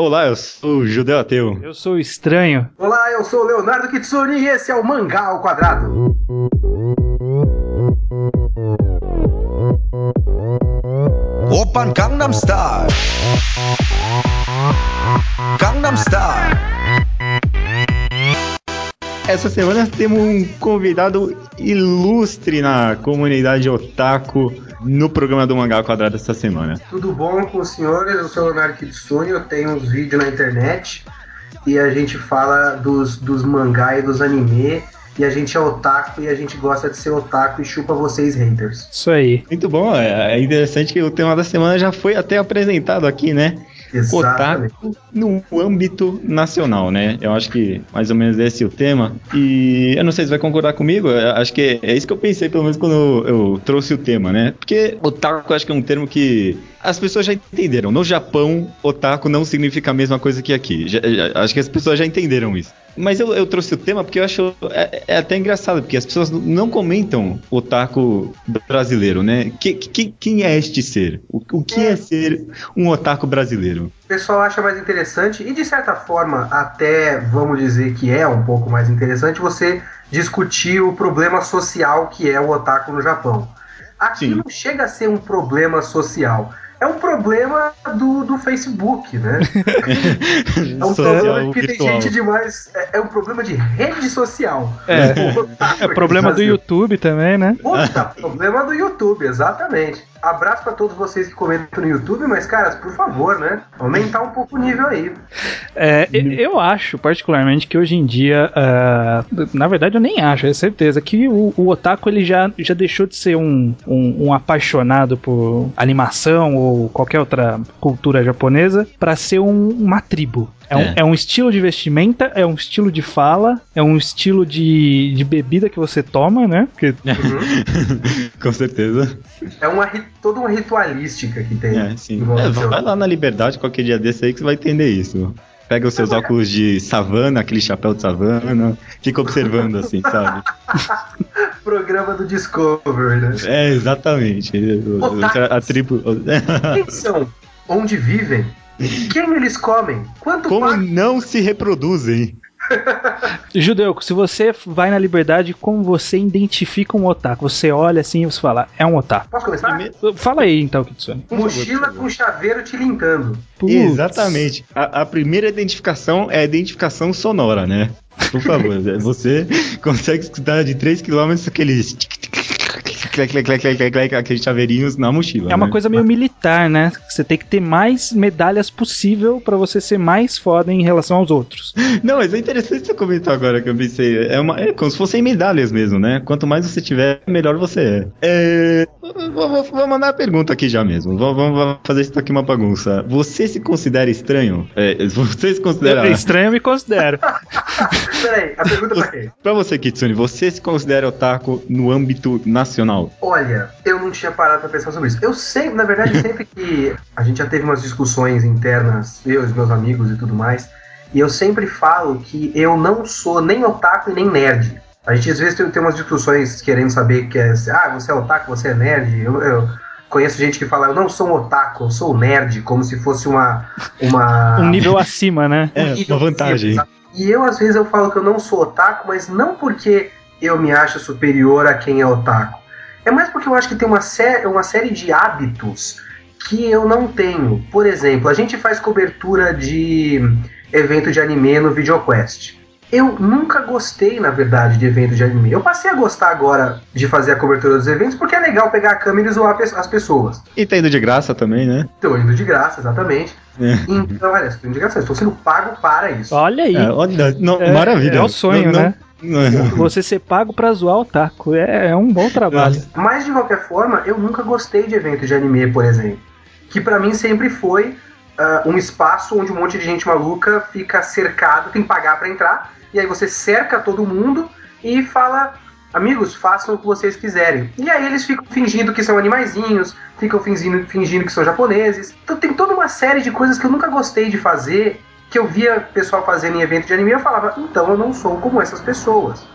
Olá, eu sou o Judeu Ateu. Eu sou o Estranho. Olá, eu sou o Leonardo Kitsune e esse é o Mangá ao Quadrado. Open Gangnam Style. Gangnam Style. Essa semana temos um convidado ilustre na comunidade otaku no programa do Mangá Quadrado essa semana. Tudo bom com os senhores? Eu sou o Leonardo Kitsune, eu tenho uns vídeos na internet e a gente fala dos, dos mangá e dos anime. E a gente é otaku e a gente gosta de ser otaku e chupa vocês haters. Isso aí. Muito bom, é é interessante que o tema da semana já foi até apresentado aqui, né? Exatamente. Otaku no âmbito nacional, né? Eu acho que mais ou menos esse é o tema. E eu não sei se vai concordar comigo, acho que é isso que eu pensei, pelo menos quando eu, eu trouxe o tema, né? Porque otaku eu acho que é um termo que as pessoas já entenderam. No Japão, otaku não significa a mesma coisa que aqui. Já- já- acho que as pessoas já entenderam isso. Mas eu, eu trouxe o tema porque eu acho é, é até engraçado, porque as pessoas não comentam otaku brasileiro, né? Que, que- quem é este ser? O, o que é ser um otaku brasileiro? O pessoal acha mais interessante e de certa forma até vamos dizer que é um pouco mais interessante você discutir o problema social que é o otaku no Japão. Aqui Sim. não chega a ser um problema social. É um problema do, do Facebook, né? É um Social problema que tem virtual. gente demais. É, é um problema de rede social. É. É aqui problema do. YouTube também, né? Puta, problema do YouTube, exatamente. Abraço pra todos vocês que comentam no YouTube, mas, caras, por favor, né? Aumentar um pouco o nível aí. É, eu acho, particularmente, que hoje em dia, ah, na verdade eu nem acho, é certeza, que o, o otaku ele já, já deixou de ser um, um, um apaixonado por animação ou qualquer outra cultura japonesa para ser um- uma tribo. É um, É. é um estilo de vestimenta, é um estilo de fala, é um estilo de, de bebida que você toma, né? Porque Com certeza. É uma, toda uma ritualística que tem. É, sim. É, vai lá na Liberdade qualquer dia desse aí que você vai entender isso. Pega os seus óculos de savana, aquele chapéu de savana, fica observando assim, sabe? Programa do Discovery, né? É, exatamente. A, a tribo. Quem são? Onde vivem? Quem eles comem? Quanto Como não se reproduzem? Judeu, se você vai na liberdade, como você identifica um otaku? Você olha assim e você fala, é um otaku. Posso começar? Primeiro- Fala aí então, Kitsune. Mochila com chaveiro te linkando. Putz. Exatamente. A, a primeira identificação é a identificação sonora, né? Por favor, você consegue escutar de 3km aqueles. aqueles chaveirinhos na mochila. É uma né? coisa meio militar, né? Você tem que ter mais medalhas possível pra você ser mais foda em relação aos outros. Não, mas é interessante você comentar agora que eu pensei. É, uma, é como se fossem medalhas mesmo, né? Quanto mais você tiver, melhor você é. é vou, vou- vou mandar a pergunta aqui já mesmo. Vou- Vamos fazer isso aqui uma bagunça. Você se considera estranho? É, você se considera. Estranho eu me considero. Peraí, a pergunta pra quem? Pra você, Kitsune, você se considera otaku no âmbito nacional? Olha, eu não tinha parado pra pensar sobre isso. Eu sempre, na verdade, sempre que a gente já teve umas discussões internas, eu e os meus amigos e tudo mais, e eu sempre falo que eu não sou nem otaku e nem nerd. A gente às vezes tem, tem umas discussões querendo saber que é, ah, você é otaku, você é nerd. Eu, eu conheço gente que fala, eu não sou um otaku, eu sou um nerd, como se fosse uma. uma Um nível acima, né? É, nível uma vantagem. acima? E eu, às vezes, eu falo que eu não sou otaku, mas não porque eu me acho superior a quem é otaku. É mais porque eu acho que tem uma, sé uma série de hábitos que eu não tenho. Por exemplo, a gente faz cobertura de evento de anime no VideoQuest. Eu nunca gostei, na verdade, de evento de anime. Eu passei a gostar agora de fazer a cobertura dos eventos porque é legal pegar a câmera e zoar as pessoas. E tá indo de graça também, né? Estou indo de graça, exatamente. É. Então, olha, de graça, estou sendo pago para isso. Olha aí. É, olha, não, É- maravilha. é o sonho, Não- né? não- não- Você ser pago pra zoar o taco. É, é um bom trabalho. Mas de qualquer forma, eu nunca gostei de evento de anime, por exemplo. Que pra mim sempre foi ah, um espaço onde um monte de gente maluca fica cercado, tem que pagar pra entrar, e aí você cerca todo mundo e fala: amigos, façam o que vocês quiserem. E aí eles ficam fingindo que são animaizinhos, ficam fingindo, fingindo que são japoneses. Então tem toda uma série de coisas que eu nunca gostei de fazer. Que eu via pessoal fazendo em evento de anime eu falava, então eu não sou como essas pessoas.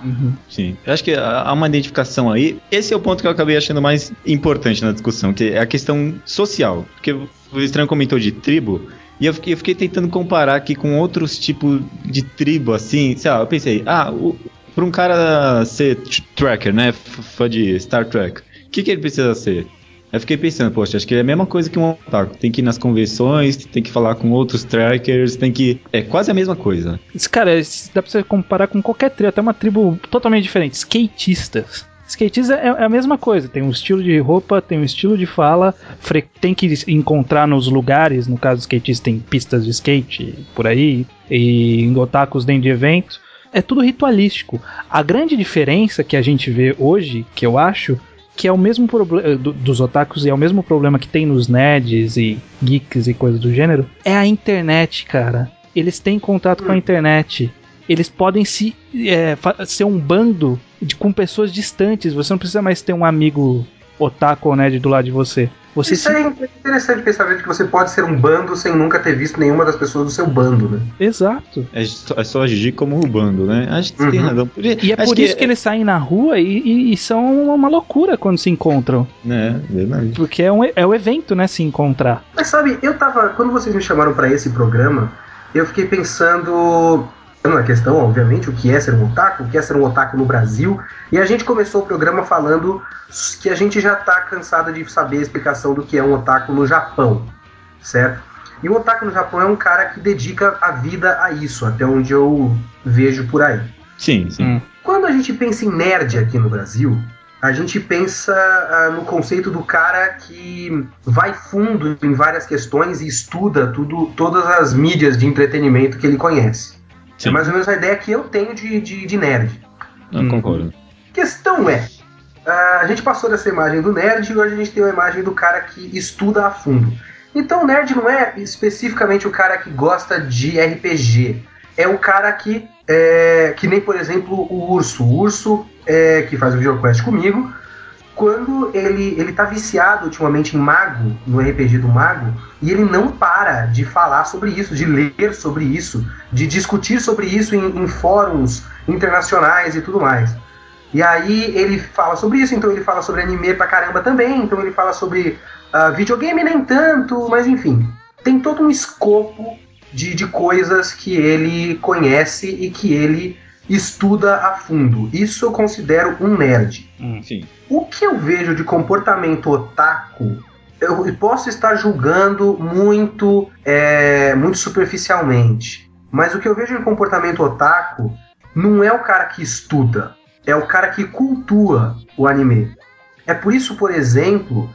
Sim. Eu acho que há uma identificação aí. Esse é o ponto que eu acabei achando mais importante na discussão, que é a questão social. Porque o Estranho comentou de tribo. E eu fiquei, eu fiquei tentando comparar aqui com outros tipos de tribo, assim. Sei lá, eu pensei, ah, o, pra um cara ser tracker, né? Fã de Star Trek, o que, que ele precisa ser? Eu fiquei pensando, poxa, acho que é a mesma coisa que um otaku. Tem que ir nas convenções, tem que falar com outros trackers, tem que. É quase a mesma coisa. Esse cara, dá pra você comparar com qualquer tribo, até uma tribo totalmente diferente. Skatistas. Skatistas é, é, a mesma coisa, tem um estilo de roupa, tem um estilo de fala, tem que encontrar nos lugares, no caso skatistas tem pistas de skate por aí, e otakus dentro de eventos. É tudo ritualístico. A grande diferença que a gente vê hoje, que eu acho, que é o mesmo problema eh, do, dos otakus e é o mesmo problema que tem nos nerds e geeks e coisas do gênero, é a internet, cara. Eles têm contato com a internet. Eles podem se é, ser um bando de, com pessoas distantes. Você não precisa mais ter um amigo otaku ou nerd do lado de você. Você Isso se... é interessante pensar que você pode ser um bando sem nunca ter visto nenhuma das pessoas do seu bando, né? Exato. É só, é só agir como um bando, né? Acho que uhum. tem razão. E é Acho por que... isso que eles saem na rua e, e, e, são uma loucura quando se encontram. É, verdade. Porque é, um, é o evento, né? Se encontrar. Mas sabe, eu tava. Quando vocês me chamaram para esse programa, eu fiquei pensando na questão, obviamente, o que é ser um otaku, o que é ser um otaku no Brasil. E a gente começou o programa falando que a gente já está cansado de saber a explicação do que é um otaku no Japão, certo? E o otaku no Japão é um cara que dedica a vida a isso, até onde eu vejo por aí. Sim, sim. Hum. Quando a gente pensa em nerd aqui no Brasil, a gente pensa uh, no conceito do cara que vai fundo em várias questões e estuda tudo, todas as mídias de entretenimento que ele conhece. Sim. É mais ou menos a ideia que eu tenho de, de, de nerd. Não hum. concordo. Questão é, a gente passou dessa imagem do nerd e hoje a gente tem a imagem do cara que estuda a fundo. Então o nerd não é especificamente o cara que gosta de RPG. É o cara que, é, que nem por exemplo o Urso. O Urso, é, que faz o VideoQuest comigo, quando ele, ele tá viciado ultimamente em Mago, no RPG do Mago, e ele não para de falar sobre isso, de ler sobre isso, de discutir sobre isso em, em fóruns internacionais e tudo mais. E aí ele fala sobre isso, então ele fala sobre anime pra caramba também, então ele fala sobre uh, videogame nem tanto, mas enfim. Tem todo um escopo de, de coisas que ele conhece e que ele estuda a fundo. Isso eu considero um nerd. Hum. O que eu vejo de comportamento otaku, eu posso estar julgando muito, é, muito superficialmente. Mas o que eu vejo de comportamento otaku não é o cara que estuda, é o cara que cultua o anime. É por isso, por exemplo,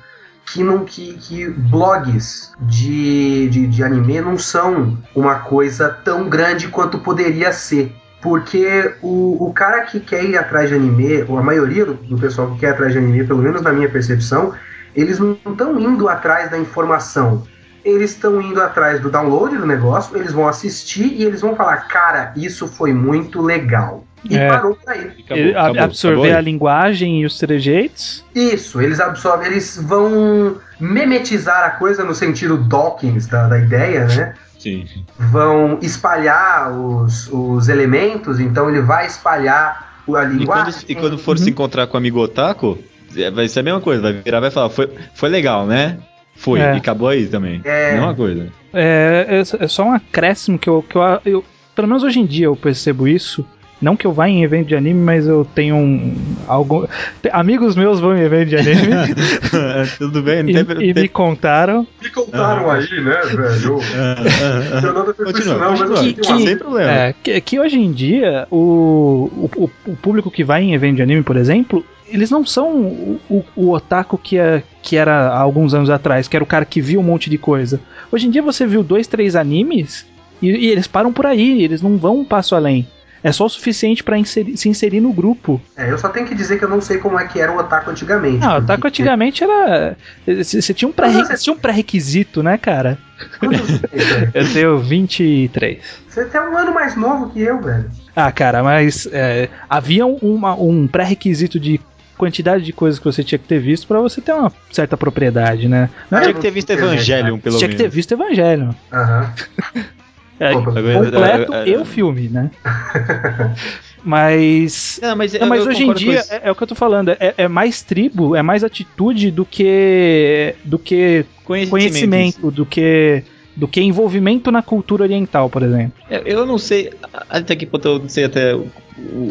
que, não, que, que blogs de, de, de anime não são uma coisa tão grande quanto poderia ser. Porque o, o cara que quer ir atrás de anime, ou a maioria do, do pessoal que quer ir atrás de anime, pelo menos na minha percepção, eles não estão indo atrás da informação. Eles estão indo atrás do download do negócio, eles vão assistir e eles vão falar: cara, isso foi muito legal. E é. parou por aí. Acabou, acabou, absorver acabou a linguagem e os trejeitos? Isso, eles absorvem, eles vão memetizar a coisa no sentido Dawkins da, da ideia, né? Sim. vão espalhar os, os elementos, então ele vai espalhar a linguagem. E quando, e quando for uhum. se encontrar com o amigo Otaku, é, vai ser a mesma coisa, vai virar vai falar, foi, foi legal, né? Foi, é. e acabou aí também. É. Mesma coisa. É, é, é só um acréscimo que eu, que eu, eu. Pelo menos hoje em dia eu percebo isso não que eu vá em evento de anime, mas eu tenho um. Algo, amigos meus vão em evento de anime. Tudo bem, e, e me contaram. Me contaram aí, né, velho? eu não continua, não, mas que, que, sem problema. É, que, que, hoje em dia, o, o, o público que vai em evento de anime, por exemplo, eles não são o, o, o, otaku que, é, que era há alguns anos atrás, que era o cara que viu um monte de coisa. Hoje em dia você viu dois, três animes e, e eles param por aí, eles não vão um passo além é só o suficiente para se inserir no grupo. É, eu só tenho que dizer que eu não sei como é que era o Otaku antigamente. Não, o Otaku antigamente era. Você tinha um pré-requisito, pré né, cara? eu tenho 23. Você tem um ano mais novo que eu, velho. Ah, cara, mas é, havia uma, um pré-requisito de quantidade de coisas que você tinha que ter visto para você ter uma certa propriedade, né? Não tinha que ter visto Evangelion, pelo menos. Tinha que ter visto Evangelion. Aham. É, completo e o filme, né? Mas. Não, mas, não, mas hoje em dia é, é, o que eu tô falando. É, é, mais tribo, é mais atitude do que. do que conhecimento, conhecimento do que do que envolvimento na cultura oriental, por exemplo. É, eu não sei até que ponto eu não sei até o,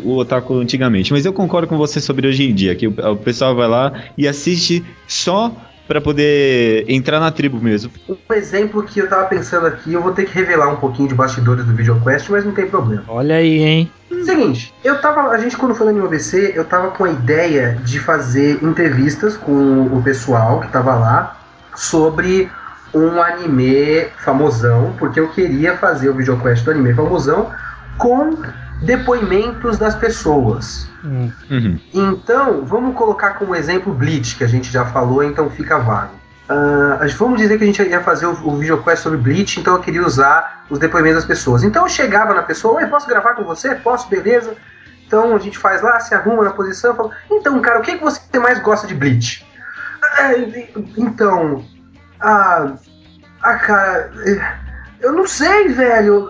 o, otaku antigamente, mas eu concordo com você sobre hoje em dia, que o, o pessoal vai lá e assiste só para poder entrar na tribo mesmo. Um exemplo que eu tava pensando aqui, eu vou ter que revelar um pouquinho de bastidores do VideoQuest, mas não tem problema. Olha aí, hein? Seguinte, eu tava. A gente quando foi no ABC, eu tava com a ideia de fazer entrevistas com o pessoal que tava lá sobre um anime famosão, porque eu queria fazer o videoquest do anime famosão com depoimentos das pessoas. Hum. Uhum. Então, vamos colocar como exemplo Bleach, que a gente já falou, então fica vago. Uh, vamos dizer que a gente ia fazer o, o videoquest sobre Bleach, então eu queria usar os depoimentos das pessoas. Então eu chegava na pessoa, Oi, posso gravar com você? Posso, beleza? Então a gente faz lá, se arruma na posição, fala, então, cara, o que, que você mais gosta de Bleach? É, então, ah, ah, cara, é, eu não sei, velho.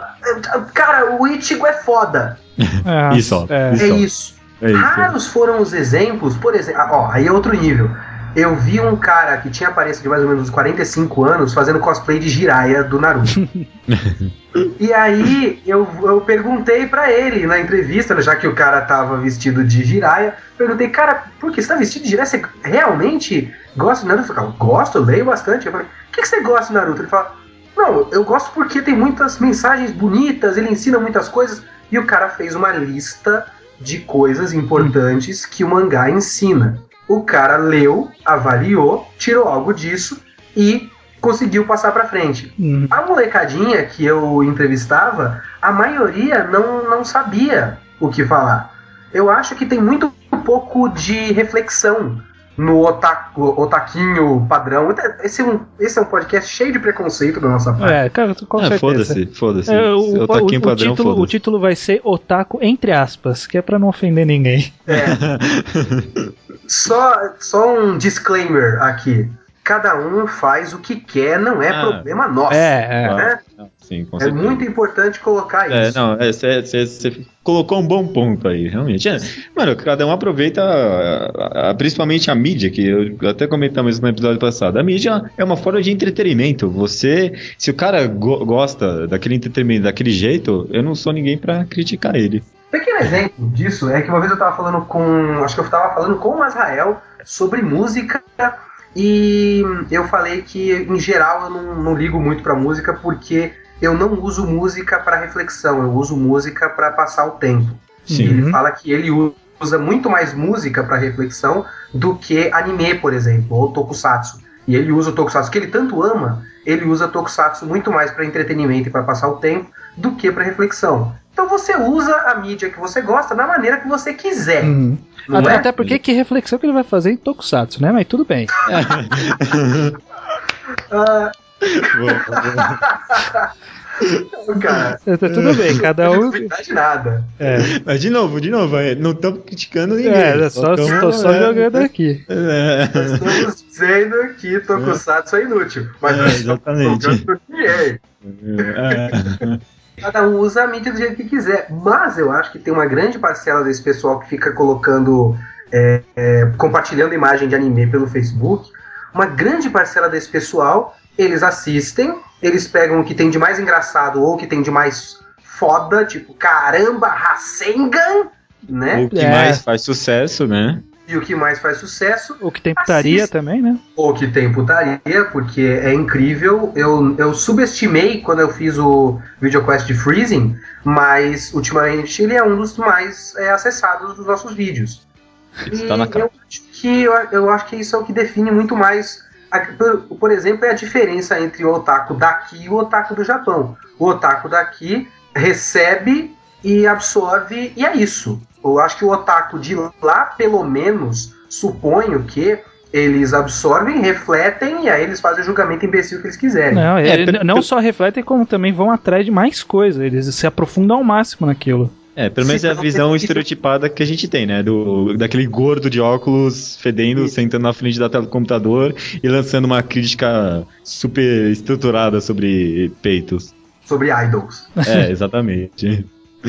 Cara, o Ichigo é foda. É, isso, é. isso. É isso. É Raros foram os exemplos, por exemplo, ah, ó, aí é outro nível. Eu vi um cara que tinha aparência de mais ou menos 45 anos fazendo cosplay de Jiraiya do Naruto. e aí eu, eu perguntei para ele na entrevista, já que o cara tava vestido de Jiraiya, perguntei, cara, por que você tá vestido de Jiraiya? Você realmente gosta de Naruto? Eu falei, gosto, eu leio bastante. Eu falei, o que, que você gosta de Naruto? Ele fala, não, eu gosto porque tem muitas mensagens bonitas, ele ensina muitas coisas. E o cara fez uma lista de coisas importantes que o mangá ensina. O cara leu, avaliou, tirou algo disso e conseguiu passar para frente. Uhum. A molecadinha que eu entrevistava, a maioria não, não sabia o que falar. Eu acho que tem muito pouco de reflexão no otaku, otaquinho padrão. Esse é, um, esse é um podcast cheio de preconceito da nossa parte. É, cara, com é, Foda-se, foda-se. É, o, otaquinho o, padrão, título, foda o título vai ser Otaku entre aspas, que é para não ofender ninguém. É. só, só um disclaimer aqui. Cada um faz o que quer, não é ah, problema nosso. É, é. Né? Sim, é muito importante colocar é, isso. Não, você é, colocou um bom ponto aí, realmente. É, mano, cada um aproveita, a, a, principalmente a mídia, que eu até comentamos no episódio passado. A mídia é uma forma de entretenimento. Você, se o cara go gosta daquele entretenimento daquele jeito, eu não sou ninguém para criticar ele. Pequeno exemplo disso é que uma vez eu tava falando com. Acho que eu tava falando com o Azrael sobre música e eu falei que, em geral, eu não, não ligo muito pra música porque eu não uso música para reflexão, eu uso música para passar o tempo. Sim. Ele fala que ele usa muito mais música para reflexão do que anime, por exemplo, ou tokusatsu. E ele usa o tokusatsu que ele tanto ama, ele usa tokusatsu muito mais para entretenimento e para passar o tempo do que para reflexão. Então você usa a mídia que você gosta da maneira que você quiser. Uhum. Até, é? até, porque que reflexão que ele vai fazer em Tokusatsu, né? Mas tudo bem. uh, cara. Tá tudo bem, cada um. Não de nada. É. Mas de novo, de novo, é, não estamos criticando ninguém. É, só, só, tô só é, jogando aqui. É. Estamos dizendo que Tokusatsu é inútil. Mas é, exatamente. É. Cada um usa a mídia do jeito que quiser. Mas eu acho que tem uma grande parcela desse pessoal que fica colocando. É, é, compartilhando imagem de anime pelo Facebook. Uma grande parcela desse pessoal eles assistem, eles pegam o que tem de mais engraçado ou o que tem de mais foda, tipo, caramba, Rasengan, né? O que é. mais faz sucesso, né? E o que mais faz sucesso. O que tem putaria assiste. também, né? O que tem putaria, porque é incrível. Eu, eu subestimei quando eu fiz o VideoQuest de Freezing, mas ultimamente ele é um dos mais é, acessados dos nossos vídeos. Está na eu acho que eu, eu acho que isso é o que define muito mais por, por exemplo, é a diferença entre o otaku daqui e o otaku do Japão. O otaku daqui recebe e absorve, e é isso. Eu acho que o otaku de lá, pelo menos, suponho que eles absorvem, refletem e aí eles fazem o julgamento imbecil que eles quiserem. Não, é, não só refletem, como também vão atrás de mais coisas. Eles se aprofundam ao máximo naquilo. É, pelo menos é a visão estereotipada que a gente tem, né? Do, daquele gordo de óculos fedendo, Isso. sentando na frente da tela do computador e lançando uma crítica super estruturada sobre peitos. Sobre idols. É, exatamente.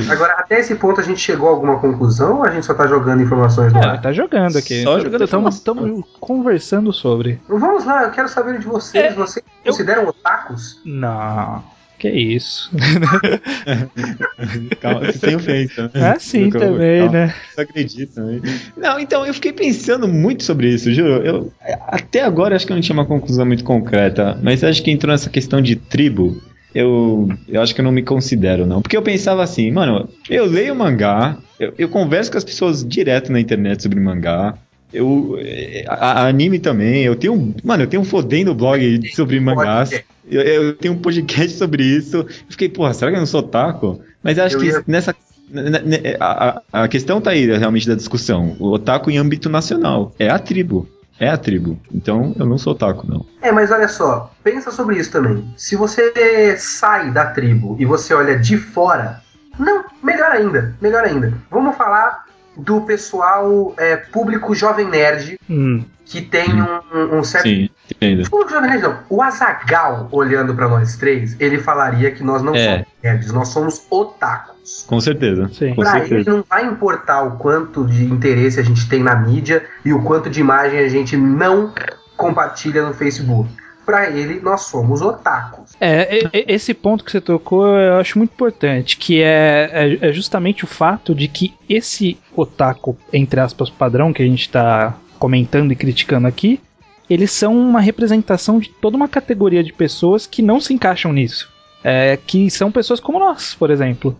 Agora, até esse ponto a gente chegou a alguma conclusão ou a gente só tá jogando informações no É, ar? tá jogando aqui. Só jogando Estamos conversando sobre. Vamos lá, eu quero saber de vocês. É, vocês eu- consideram otakus? Não. Que isso? Calma, sem ofensa. É assim Calma, também, calma. né? Você acredita, né? Não, então, eu fiquei pensando muito sobre isso, juro. Eu, até agora acho que eu não tinha uma conclusão muito concreta, mas acho que entrou nessa questão de tribo. Eu, eu acho que eu não me considero, não. Porque eu pensava assim, mano, eu leio mangá, eu, eu converso com as pessoas direto na internet sobre mangá. Eu, eh, a, a anime também, eu tenho, um- mano, eu tenho um fodendo blog sobre mangás. Eu, eu tenho um podcast sobre isso. Eu fiquei, porra, será que eu não sou otaku? Mas acho Eu que ia- nessa. n- n- A, a- a questão tá aí realmente da discussão. O otaku em âmbito nacional. É a tribo. É a tribo. Então eu não sou otaku, não. É, mas olha só, pensa sobre isso também. Se você sai da tribo e você olha de fora, não, melhor ainda, melhor ainda. Vamos falar do pessoal é, público jovem nerd Hum. que tem um, um certo Sim, entendo. Público Jovem Nerd não. O Azagal, olhando pra nós três, ele falaria que nós não É. somos nerds, nós somos otakus. Com certeza. Sim. Com Pra ele certeza. não vai importar o quanto de interesse a gente tem na mídia e o quanto de imagem a gente não compartilha no Facebook. Pra ele, nós somos otakus. É, esse ponto que você tocou eu acho muito importante, que é, é, é justamente o fato de que esse otaku, entre aspas, padrão que a gente tá comentando e criticando aqui, eles são uma representação de toda uma categoria de pessoas que não se encaixam nisso. É, que são pessoas como nós, por exemplo.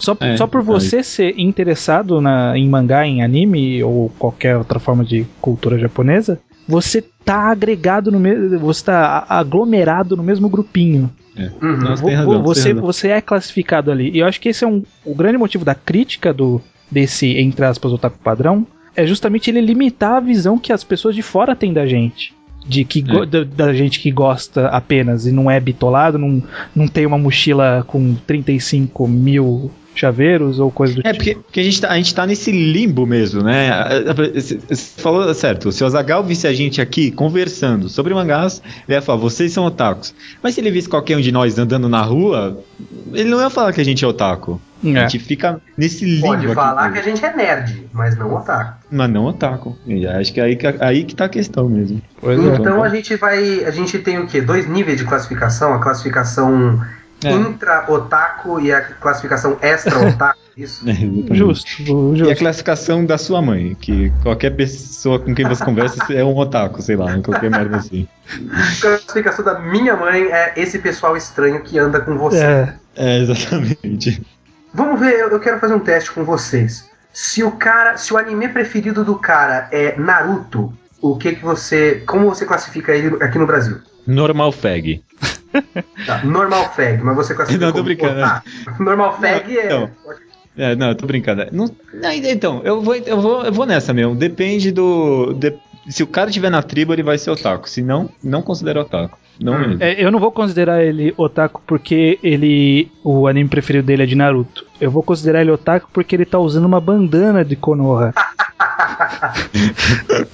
Só, É, só por você ser interessado na, em mangá, em anime ou qualquer outra forma de cultura japonesa, você tá agregado no mesmo. Você tá aglomerado no mesmo grupinho. Uhum. Nossa, razão, você, você é classificado ali. E eu acho que esse é um, o grande motivo da crítica do desse, entre aspas, otaku padrão, é justamente ele limitar a visão que as pessoas de fora têm da gente. De que É. da, da gente que gosta apenas e não é bitolado, não, não tem uma mochila com 35 mil chaveiros ou coisa do É, tipo. porque, porque a, gente tá, a gente tá nesse limbo mesmo, né? Você falou certo, se o Azagal visse a gente aqui conversando sobre mangás, ele ia falar, vocês são otakus. Mas se ele visse qualquer um de nós andando na rua, ele não ia falar que a gente é otaku. É. A gente fica nesse limbo Pode aqui, falar que a gente é nerd, mas não otaku. mas não otaku. E acho que é aí, que- aí que tá a questão mesmo. Pois é. Então a gente vai. A gente tem o quê? Dois níveis de classificação, a classificação É. intra-otaku e a classificação extra-otaku. Isso. Justo, E a justo. classificação da sua mãe, que qualquer pessoa com quem você conversa é um otaku, sei lá, qualquer merda assim. A classificação da minha mãe é esse pessoal estranho que anda com você. É, É, exatamente. Vamos ver, eu eu quero fazer um teste com vocês. Se o cara, se o anime preferido do cara é Naruto, o que que você, como você classifica ele aqui no Brasil? Normal fag. Tá, normal fag, mas você classifica Não, tô como brincando. Normal fag é Não. É, não, eu tô brincando. Não, não, então, eu vou, eu, vou, eu vou nessa mesmo. Depende do. de- se o cara tiver na tribo, ele vai ser otaku. Se não, não considera otaku. Não Hum. mesmo. É, eu não vou considerar ele otaku porque ele. O anime preferido dele é de Naruto. Eu vou considerar ele otaku porque ele tá usando uma bandana de Konoha.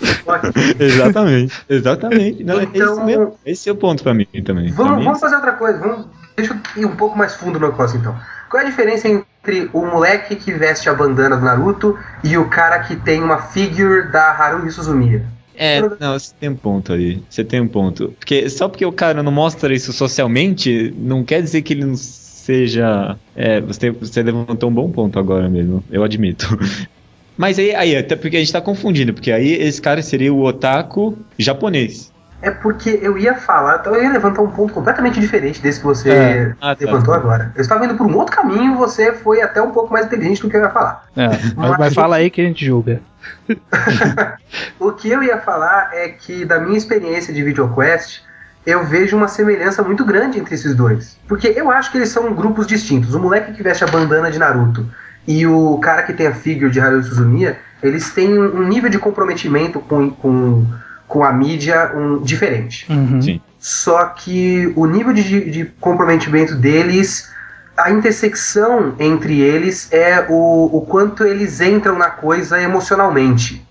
Exatamente, exatamente. Não, Então- isso mesmo. Esse é o ponto pra mim também. Vamos, mim, vamos fazer outra coisa. Vamos, deixa eu ir um pouco mais fundo no negócio então. Qual é a diferença entre o moleque que veste a bandana do Naruto e o cara que tem uma figure da Haruhi Suzumiya? É, não, você tem um ponto aí. Você tem um ponto. Porque só porque o cara não mostra isso socialmente, não quer dizer que ele não seja. É, você, você levantou um bom ponto agora mesmo, eu admito. Mas aí, aí, até porque a gente tá confundindo, porque aí esse cara seria o otaku japonês. É porque eu ia falar, então eu ia levantar um ponto completamente diferente desse que você É. Ah, tá. levantou agora. Eu estava indo por um outro caminho, você foi até um pouco mais inteligente do que eu ia falar. É, mas, mas fala aí que a gente julga. O que eu ia falar é que, da minha experiência de VideoQuest, eu vejo uma semelhança muito grande entre esses dois. Porque eu acho que eles são grupos distintos. O moleque que veste a bandana de Naruto e o cara que tem a figure de Haruhi Suzumiya, eles têm um nível de comprometimento com, com, com a mídia um, diferente. Uhum. Sim. Só que o nível de, de comprometimento deles, a intersecção entre eles é o, o quanto eles entram na coisa emocionalmente.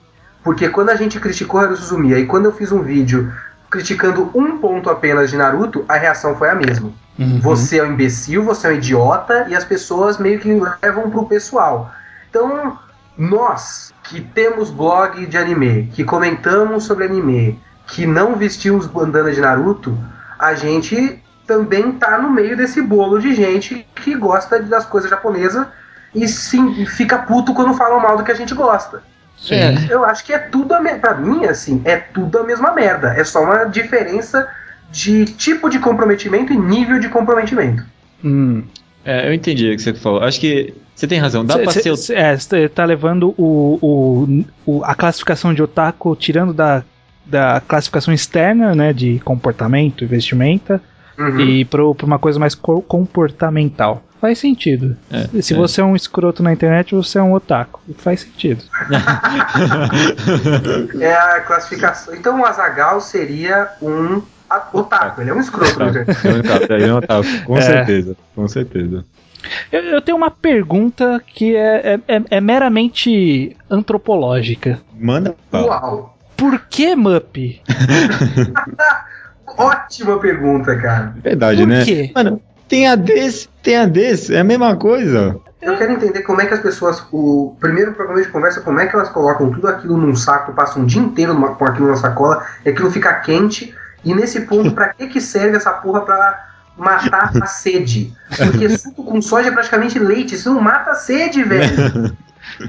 Porque quando a gente criticou Haruhi Suzumiya e quando eu fiz um vídeo criticando um ponto apenas de Naruto, a reação foi a mesma. Uhum. Você é um imbecil, você é um idiota, e as pessoas meio que levam pro pessoal. Então, nós que temos blog de anime, que comentamos sobre anime, que não vestimos bandana de Naruto, a gente também tá no meio desse bolo de gente que gosta das coisas japonesas e sim, fica puto quando falam mal do que a gente gosta. É. Eu acho que é tudo a me... pra mim, assim, é tudo a mesma merda. É só uma diferença de tipo de comprometimento e nível de comprometimento. Hum. É, eu entendi o que você falou. Acho que você tem razão. Dá cê, pra cê, ser. É, você tá levando o, o, o, a classificação de otaku, tirando da, da classificação externa, né, de comportamento e vestimenta, uhum. e pra, pra uma coisa mais comportamental. Faz sentido. É, Se é. você é um escroto na internet, você é um otaku. Faz sentido. é a classificação. Então o Azagal seria um otaku. Ele é um escroto, né? Ele é um otaku, com é. certeza. Com certeza. Eu, eu, tenho uma pergunta que é, é, é, é meramente antropológica. Manda. Uau! Por que Mup? Ótima pergunta, cara. Verdade, Por né? Quê? Mano, tem a desse, tem a desse, é a mesma coisa. Eu quero entender como é que as pessoas, o primeiro programa de conversa, como é que elas colocam tudo aquilo num saco, passam um dia inteiro numa, com aquilo na sacola, e aquilo fica quente, e nesse ponto, pra que que serve essa porra pra matar a sede? Porque suco com soja é praticamente leite, isso não mata a sede, velho.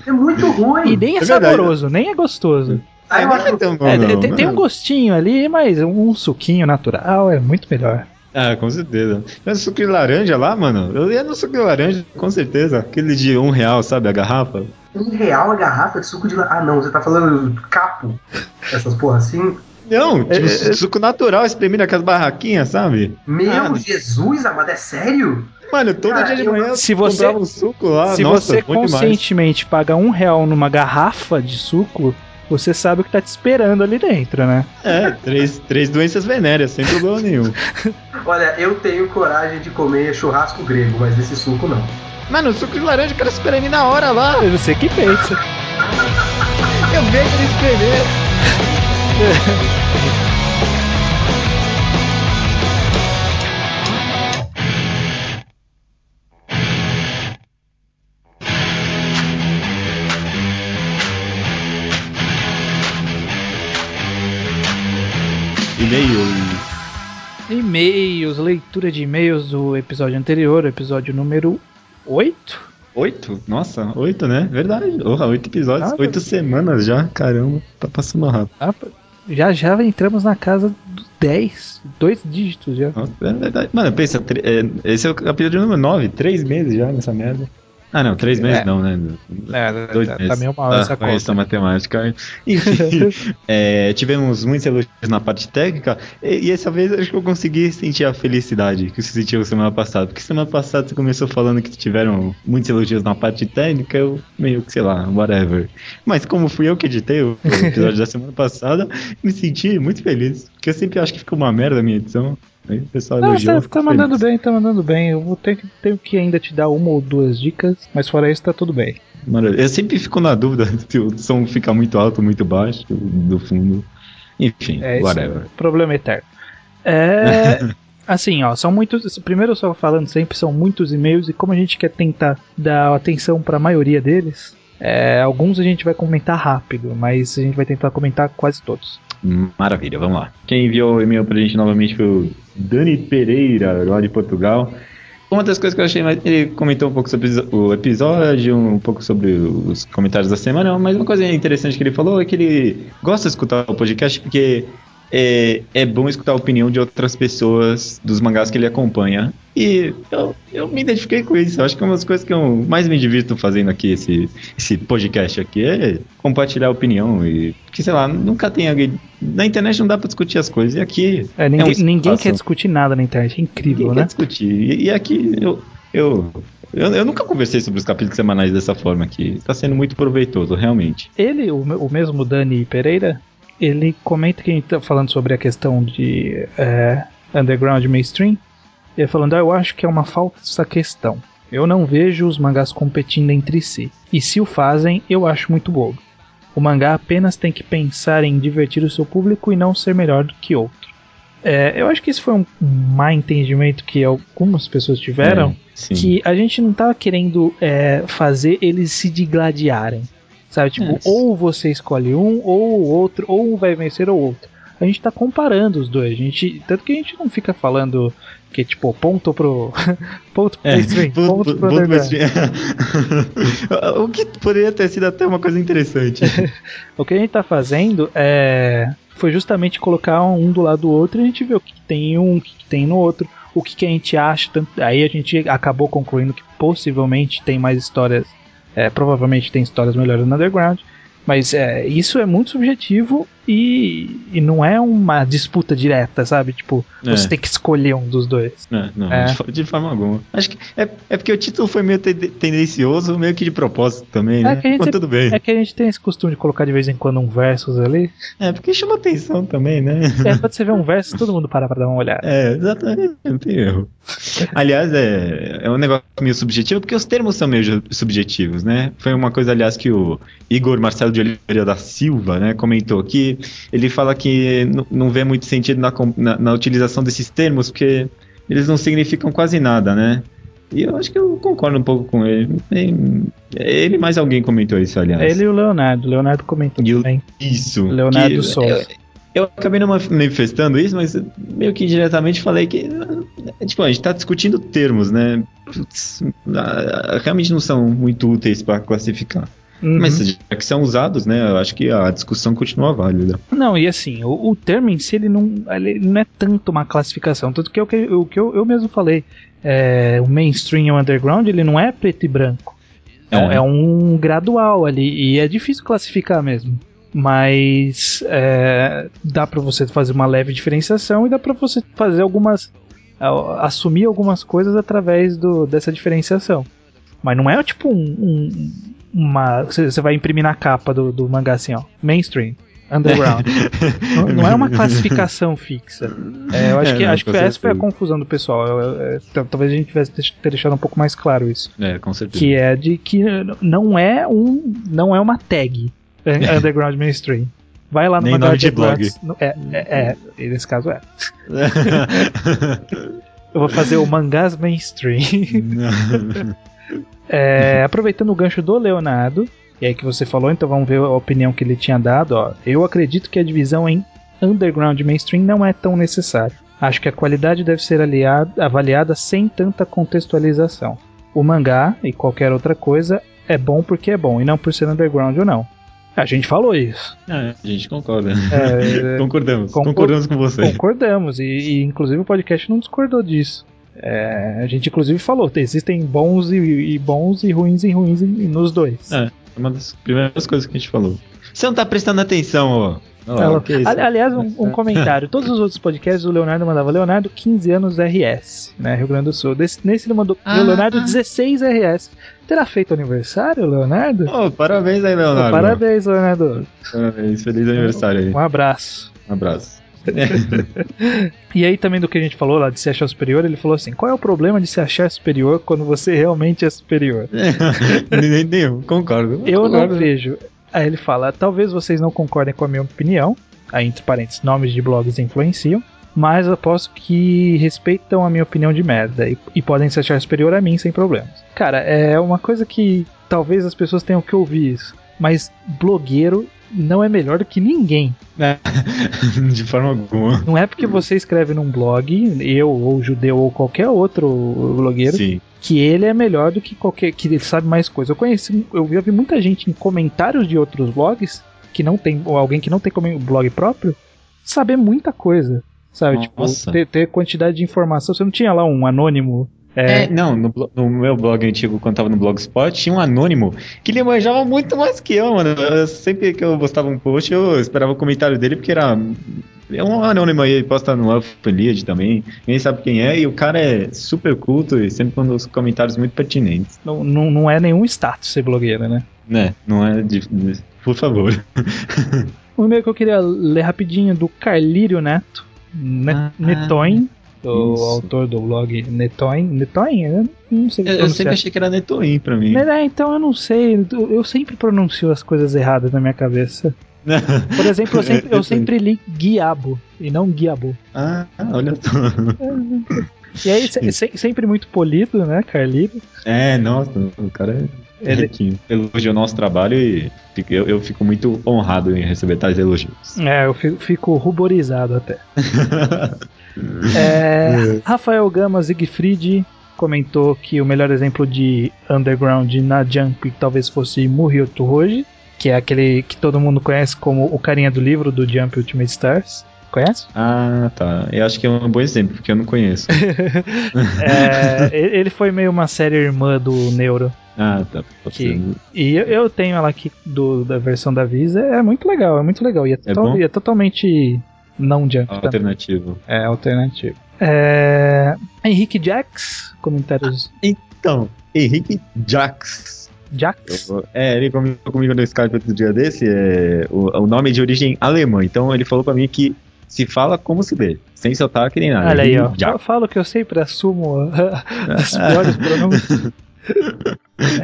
É muito ruim. E nem é, é saboroso, nem é gostoso. Ah, eu acho... é, tem, tem um gostinho ali, mas um suquinho natural é muito melhor. Ah, com certeza. Mas suco de laranja lá, mano, eu ia no suco de laranja, com certeza. Aquele de um real, sabe, a garrafa. Um real a garrafa de suco de laranja? Ah, não, você tá falando capo, essas porra assim? Não, tipo, é, é, suco natural espremido aquelas barraquinhas, sabe? Meu ah, Jesus, amado, é sério? Mano, todo Cara, dia de manhã se você, comprava um suco lá. Se Nossa, você conscientemente demais. paga um real numa garrafa de suco, você sabe o que tá te esperando ali dentro, né? É, três, três doenças venéreas, sem problema nenhum. Olha, eu tenho coragem de comer churrasco grego, mas esse suco não. Mano, o suco de laranja o cara espera mim na hora lá. Eu não sei que pensa. eu vejo ele escrever. E-mails. E-mails, leitura de e-mails do episódio anterior, episódio número 8. 8? Nossa, 8, né? Verdade. Porra, 8 episódios, ah, 8 semanas já. Caramba, tá passando rápido. Ah, já já entramos na casa dos 10, dois dígitos já. É. Mano, pensa, é, esse é o episódio número 9, 3 meses já nessa merda. Ah, não, três meses é. não, né? É, Dois tá, meses. tá meio mal ah, essa conta. Essa matemática. Enfim, é, tivemos muitos elogios na parte técnica e, e essa vez acho que eu consegui sentir a felicidade que você sentiu semana passada. Porque semana passada você começou falando que tiveram muitos elogios na parte técnica, eu meio que, sei lá, whatever. Mas como fui eu que editei o episódio da semana passada, me senti muito feliz. Porque eu sempre acho que fica uma merda a minha edição. Aí o pessoal Não, elogiou. Tá, tá mandando bem, tá mandando bem. Eu vou ter que, tenho que ainda te dar uma ou duas dicas, mas fora isso tá tudo bem. Mano, eu sempre fico na dúvida se o som fica muito alto ou muito baixo do fundo. Enfim, é, whatever. É problema eterno. É. assim, ó, são muitos. Primeiro, só falando sempre, são muitos e-mails, e como a gente quer tentar dar atenção para a maioria deles, é, alguns a gente vai comentar rápido, mas a gente vai tentar comentar quase todos. Maravilha, vamos lá. Quem enviou o e-mail pra gente novamente foi o Dani Pereira, lá de Portugal. Uma das coisas que eu achei mais. Ele comentou um pouco sobre o episódio, um pouco sobre os comentários da semana, mas uma coisa interessante que ele falou é que ele gosta de escutar o podcast porque é, é bom escutar a opinião de outras pessoas dos mangás que ele acompanha. E eu, eu me identifiquei com isso. Eu acho que uma das coisas que eu mais me divirto fazendo aqui, esse, esse podcast aqui, é compartilhar a opinião. E, porque, sei lá, nunca tem alguém. Na internet não dá pra discutir as coisas. E aqui. É, ninguém, é um ninguém quer discutir nada na internet. É incrível, ninguém né? Quer discutir. E, e aqui eu, eu eu, eu, nunca conversei sobre os capítulos semanais dessa forma aqui. Está sendo muito proveitoso, realmente. Ele, o, o mesmo Dani Pereira, ele comenta que a gente tá falando sobre a questão de é, underground mainstream. Ele falando, ah, eu acho que é uma falta dessa questão. Eu não vejo os mangás competindo entre si. E se o fazem, eu acho muito bobo. O mangá apenas tem que pensar em divertir o seu público e não ser melhor do que outro. É, eu acho que isso foi um má entendimento que algumas pessoas tiveram, É, que a gente não tava querendo é, fazer eles se digladiarem. Sabe, tipo, ou você escolhe um, ou o outro, ou um vai vencer ou outro. A gente tá comparando os dois. A gente, tanto que a gente não fica falando que, tipo, ponto pro. ponto pro É, stream, ponto- pro underground. o que poderia ter sido até uma coisa interessante. O que a gente tá fazendo é. Foi justamente colocar um do lado do outro e a gente vê o que, que tem em um, o que, que tem no outro, o que, que a gente acha. Tanto, aí a gente acabou concluindo que possivelmente tem mais histórias. É, provavelmente tem histórias melhores no Underground. Mas é, isso é muito subjetivo e, e não é uma disputa direta, sabe? Tipo, É. você tem que escolher um dos dois. Não, não É. de fo- de forma alguma. Acho que é, é porque o título foi meio te- tendencioso, meio que de propósito também, É né? Mas tudo bem. É que a gente tem esse costume de colocar de vez em quando um versus ali. É, porque chama atenção também, né? Aí quando você vê um versus, todo mundo para pra dar uma olhada. É, exatamente, não tem erro. Aliás, é, é um negócio meio subjetivo, porque os termos são meio subjetivos, né? Foi uma coisa, aliás, que o Igor Marcelo de Oliveira da Silva, né, comentou que ele fala que não vê muito sentido na, na- na utilização desses termos, porque eles não significam quase nada, né? E eu acho que eu concordo um pouco com ele. Tem- Ele mais alguém comentou isso, aliás. Ele e o Leonardo. O Leonardo comentou E o- também. Isso. Leonardo que- Souza. Eu, eu acabei não manifestando isso, mas meio que indiretamente falei que. é, Tipo, a gente tá discutindo termos, né? Putz, ah, realmente não são muito úteis para classificar. Uhum. Mas já que são usados, né? Eu acho que a discussão continua válida. Não, e assim, o, o termo em si ele não, ele não é tanto uma classificação. Tanto que é o que, o que eu, eu mesmo falei. É, o mainstream e o underground ele não é preto e branco. É, um- É. é um gradual ali. E é difícil classificar mesmo. Mas é, dá pra você fazer uma leve diferenciação e dá pra você fazer algumas. assumir algumas coisas através do, dessa diferenciação. Mas não é tipo um. um- uma. Você vai imprimir na capa do, do mangá assim, ó. Mainstream. Underground. não, não é uma classificação fixa. É, eu acho É, que, não, acho que essa foi a confusão do pessoal. Eu- eu- tal- talvez a gente tivesse ter deixado um pouco mais claro isso. É, com certeza. Que é de que não é um. não é uma tag eh, Underground Mainstream. Vai lá no Nem mangá nome de. No- É, é, é, nesse caso é. Eu vou fazer o mangás mainstream. É, aproveitando o gancho do Leonardo, e aí que você falou, então vamos ver a opinião que ele tinha dado. Ó. Eu acredito que a divisão em underground e mainstream não é tão necessária. Acho que a qualidade deve ser aliada- avaliada sem tanta contextualização. O mangá e qualquer outra coisa é bom porque é bom e não por ser underground ou não. A gente falou isso. É, a gente concorda. É, Concordamos. concor- Concordamos com você. Concordamos, e, e inclusive o podcast não discordou disso. É, a gente inclusive falou, existem bons e, e bons e ruins e ruins em- nos dois. É, é uma das primeiras coisas que a gente falou. Você não tá prestando atenção, ó. Ó, Ela-? Ali- aliás, um, um comentário. Todos os outros podcasts o Leonardo mandava Leonardo 15 anos RS, né? Rio Grande do Sul. Desse- nesse ele mandou Ah. Leonardo 16 RS. Terá feito aniversário, Leonardo? Ô, parabéns aí, Leonardo. Parabéns, Leonardo. Parabéns, feliz aniversário aí. Um abraço. Um abraço. E aí também do que a gente falou lá de se achar superior, ele falou assim: qual é o problema de se achar superior quando você realmente é superior? Nem- Nenhum, concordo. Eu não Concordo. vejo. Aí ele fala: talvez vocês não concordem com a minha opinião. Aí, entre parênteses, nomes de blogs influenciam. Mas eu aposto que respeitam a minha opinião de merda e, e podem se achar superior a mim sem problemas. Cara, é uma coisa que talvez as pessoas tenham que ouvir isso. Mas blogueiro não é melhor do que ninguém. É. De forma alguma. Não é porque você escreve num blog, eu ou judeu ou qualquer outro blogueiro, Sim. que ele é melhor do que qualquer. que ele sabe mais coisa. Eu conheci, eu já vi muita gente em comentários de outros blogs que não tem. ou alguém que não tem como blog próprio, saber muita coisa. Sabe? Nossa. Tipo, ter, ter quantidade de informação. Você não tinha lá um anônimo. É, É, não, no, no meu blog antigo, quando tava no Blogspot, tinha um anônimo que ele manjava muito mais que eu, mano. Eu- sempre que eu postava um post, eu esperava o comentário dele, porque era. É um anônimo aí, ele posta no Affiliate também. Ninguém sabe quem é, e o cara é super culto e sempre manda os comentários muito pertinentes. não, não, não é nenhum status ser blogueiro, né? Né? Não é. De, de- por favor. Um e-mail que eu queria ler rapidinho do Carlírio Neto, Ne Ah, Netoin, o isso. autor do blog Netoin. Netoin? Eu não sei Eu, eu sempre achei que era Netoin pra mim. É, então eu não sei, eu eu sempre pronuncio as coisas erradas na minha cabeça. Por exemplo, eu sempre, eu sempre li Guiabo e não Guiabo. Ah, olha só. E aí, se, se, sempre muito polido, né, Carlito? É, nossa, o cara é Ele-. Elogiou nosso trabalho e eu, eu fico muito honrado em receber tais elogios. É, eu fico, fico ruborizado até. É, Rafael Gama Siegfried comentou que o melhor exemplo de underground na Jump talvez fosse Murryoto Hoji, que é aquele que todo mundo conhece como o carinha do livro do Jump Ultimate Stars. Conhece? Ah, tá. Eu acho que é um bom exemplo, porque eu não conheço. É, ele foi meio uma série irmã do Neuro. Ah, tá. Que-. E eu, eu tenho ela aqui do, da versão da Visa, é muito legal, é muito legal. E é, É bom? e é totalmente não também. Alternativo. É alternativo. É, Henrique Jax, comentários Então, Henrique Jax. Jax. Eu- É, ele comentou comigo no Skype outro dia desse, é, o, o nome é de origem alemã, então ele falou pra mim que se fala como se lê, sem sotaque nem nada. Olha aí, ó. Jax. Eu falo que eu sempre assumo as piores pronúncias.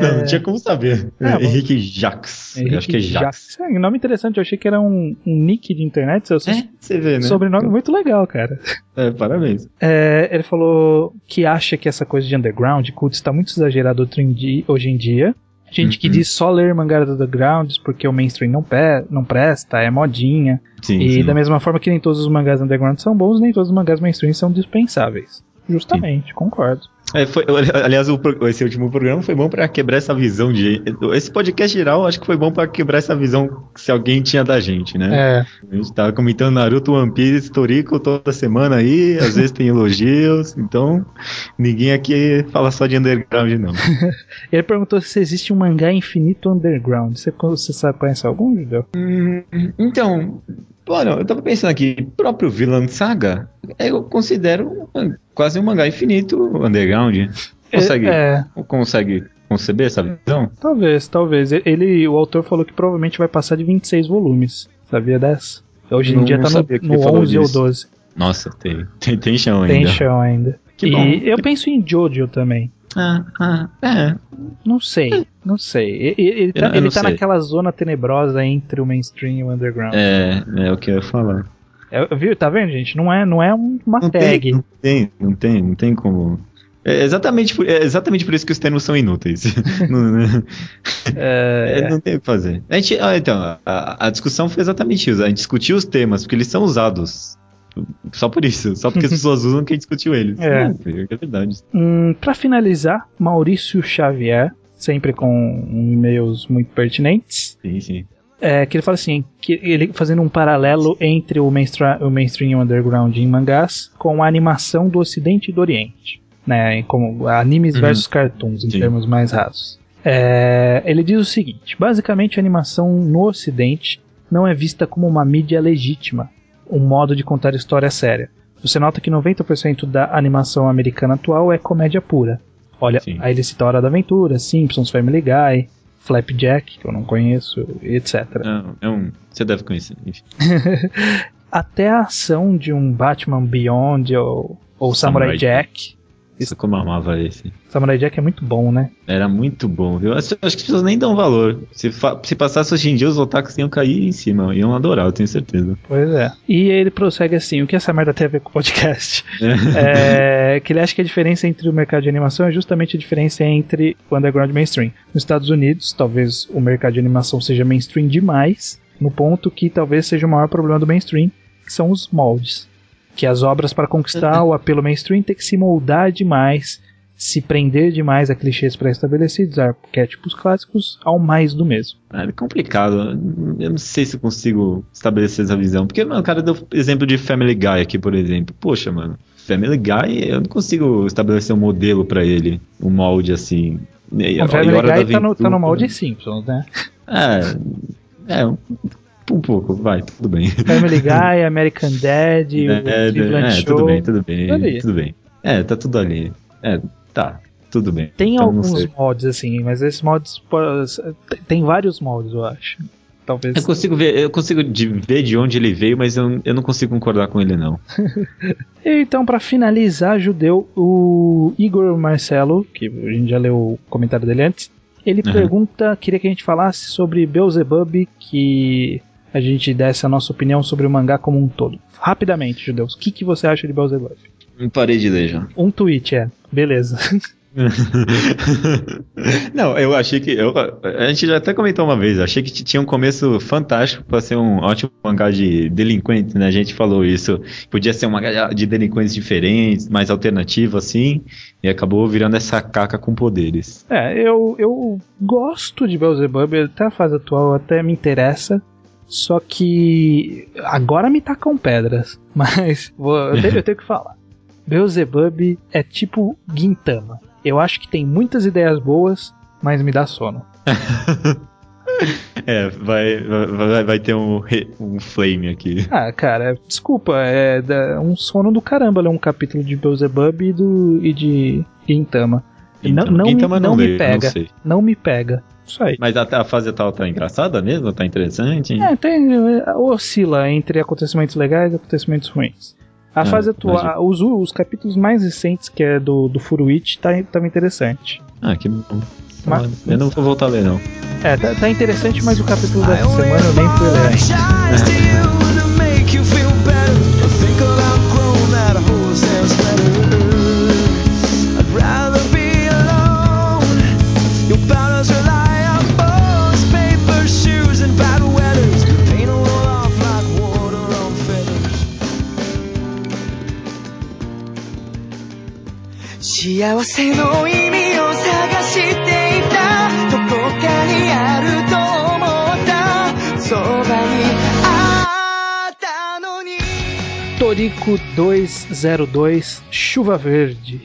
Não, não tinha como saber. É. Henrique Jax. Eu acho que é Jax. É, um nome interessante, eu achei que era um, um nick de internet, seu É, você vê, né? sobrenome muito legal, cara. É, parabéns. É, ele falou que acha que essa coisa de underground, cult, está muito exagerado di- hoje em dia. Gente que Uhum. diz só ler mangá do underground porque o mainstream não, pe- não presta, é modinha. Sim, e sim. da mesma forma que nem todos os mangás underground são bons, nem todos os mangás mainstream são dispensáveis. Justamente, concordo. É, foi- aliás, o esse último programa foi bom pra quebrar essa visão de. Esse podcast geral, acho que foi bom pra quebrar essa visão que se alguém tinha da gente, né? É, A gente tava comentando Naruto, One Piece, Toriko toda semana aí, às vezes tem elogios, então ninguém aqui fala só de underground, não. ele perguntou se existe um mangá infinito underground. Você, você sabe, conhece algum, Judeu? Então, olha, eu tava pensando aqui, próprio Villain Saga, eu considero um- quase um mangá infinito underground. Consegue, É, consegue conceber essa visão? talvez, talvez. Ele, o autor falou que provavelmente vai passar de 26 volumes. Sabia dessa? Hoje em Não- dia não tá no, ele no falou 11 ou disso. 12. Nossa, tem, tem, tem chão ainda. Tem chão ainda. Que e bom. eu penso em Jojo também. Ah, ah, é. Não sei, não sei. E- e- Ele, tá, Eu eu ele tá sei. naquela zona tenebrosa entre o mainstream e o underground. É, é o que eu ia falar. É, viu? Tá vendo, gente? Não é, não é um- uma Não tag. tem, não tem, não tem, não tem como. É exatamente, por, é exatamente por isso que os termos são inúteis. não, É, é, não tem o que fazer. A gente, ah, então, a, a discussão foi exatamente isso. A gente discutiu os temas, porque eles são usados. Só por isso. Só porque as pessoas usam que a gente discutiu eles. É. Não, é verdade. Hum, para finalizar, Maurício Xavier, sempre com e-mails muito pertinentes, Sim, sim. É, que ele fala assim, que ele fazendo um paralelo entre o, mainstra- o mainstream e o underground em mangás com a animação do Ocidente e do Oriente, né, como animes Uhum. versus cartoons em Sim. termos mais rasos. É, ele diz o seguinte: basicamente a animação no Ocidente não é vista como uma mídia legítima, um modo de contar história séria. Você nota que 90% da animação americana atual é comédia pura. Olha, Sim. aí ele cita Hora da Aventura, Simpsons, Family Guy, Flapjack, que eu não conheço, etc. Não, é um, você deve conhecer. Enfim. Até a ação de um Batman Beyond ou, ou Samurai, Samurai Jack. Isso como eu amava esse. Samurai Jack é muito bom, né? Era muito bom, viu? Acho acho que as pessoas nem dão valor. Se, se passasse hoje em dia, os otakus iam cair em cima, iam adorar, eu tenho certeza. Pois é. E ele prossegue assim: o que essa merda tem a ver com o podcast? é, que ele acha que a diferença entre o mercado de animação é justamente a diferença entre o underground e o mainstream. Nos Estados Unidos, talvez o mercado de animação seja mainstream demais, no ponto que talvez seja o maior problema do mainstream, que são os moldes. Que as obras, para conquistar o apelo mainstream, tem que se moldar demais, se prender demais a clichês pré-estabelecidos, arquétipos clássicos, ao mais do mesmo. Ah, É complicado. Eu não sei se eu consigo estabelecer essa visão. Porque, mano, o cara deu exemplo de Family Guy aqui, por exemplo. Poxa, mano. Family Guy, eu não consigo estabelecer um modelo pra ele. Um molde assim. O Family Guy tá no, tá no molde Simpsons, né? É. É, um, pouco, vai, tudo bem. Family Guy, American Dad, o É, Cleveland é, Show. tudo bem, tudo bem. Ali. Tudo bem. É, tá tudo ali. É, tá, tudo bem. Tem Então, alguns mods assim, mas esses mods tem- vários mods, eu acho. Talvez. Eu consigo ver, eu consigo de- ver de onde ele veio, mas eu, eu não consigo concordar com ele, não. Então, pra finalizar, judeu, o Igor Marcelo, que a gente já leu o comentário dele antes, ele Uhum. pergunta, queria que a gente falasse sobre Beelzebub, que a gente desse a nossa opinião sobre o mangá como um todo. Rapidamente, Judeus, o que, que você acha de Beelzebub? Parei de ler já. Um tweet, é. Beleza. Não, eu achei que. Eu, a gente já até comentou uma vez, achei que tinha um começo fantástico para ser um ótimo mangá de delinquentes, né? A gente falou isso. Podia ser um mangá de delinquentes diferentes, mais alternativo, assim, e acabou virando essa caca com poderes. É, eu, eu gosto de Beelzebub, até a fase atual até me interessa. Só que agora me tacam pedras. Mas vou, eu, tenho, eu tenho que falar. Beelzebub é tipo Gintama. Eu acho que tem muitas ideias boas, mas me dá sono. é, vai, vai, vai ter um, um flame aqui. Ah, cara, desculpa, é um sono do caramba ler um capítulo de Beelzebub e, do, e de Gintama. Não, não, Gintama me, não, não me pega. Não, não, me pega. Isso aí. Mas a, a fase tal tá engraçada mesmo? Tá interessante? É, tem, oscila entre acontecimentos legais e acontecimentos ruins. A é, fase atual, os, os capítulos mais recentes, que é do, do Furuichi, tá, tá interessante. Ah, que bom. Mas, eu não vou voltar a ler, não. É, tá, tá interessante, mas o capítulo dessa semana eu nem fui ler ainda. Torico 202 Chuva Verde.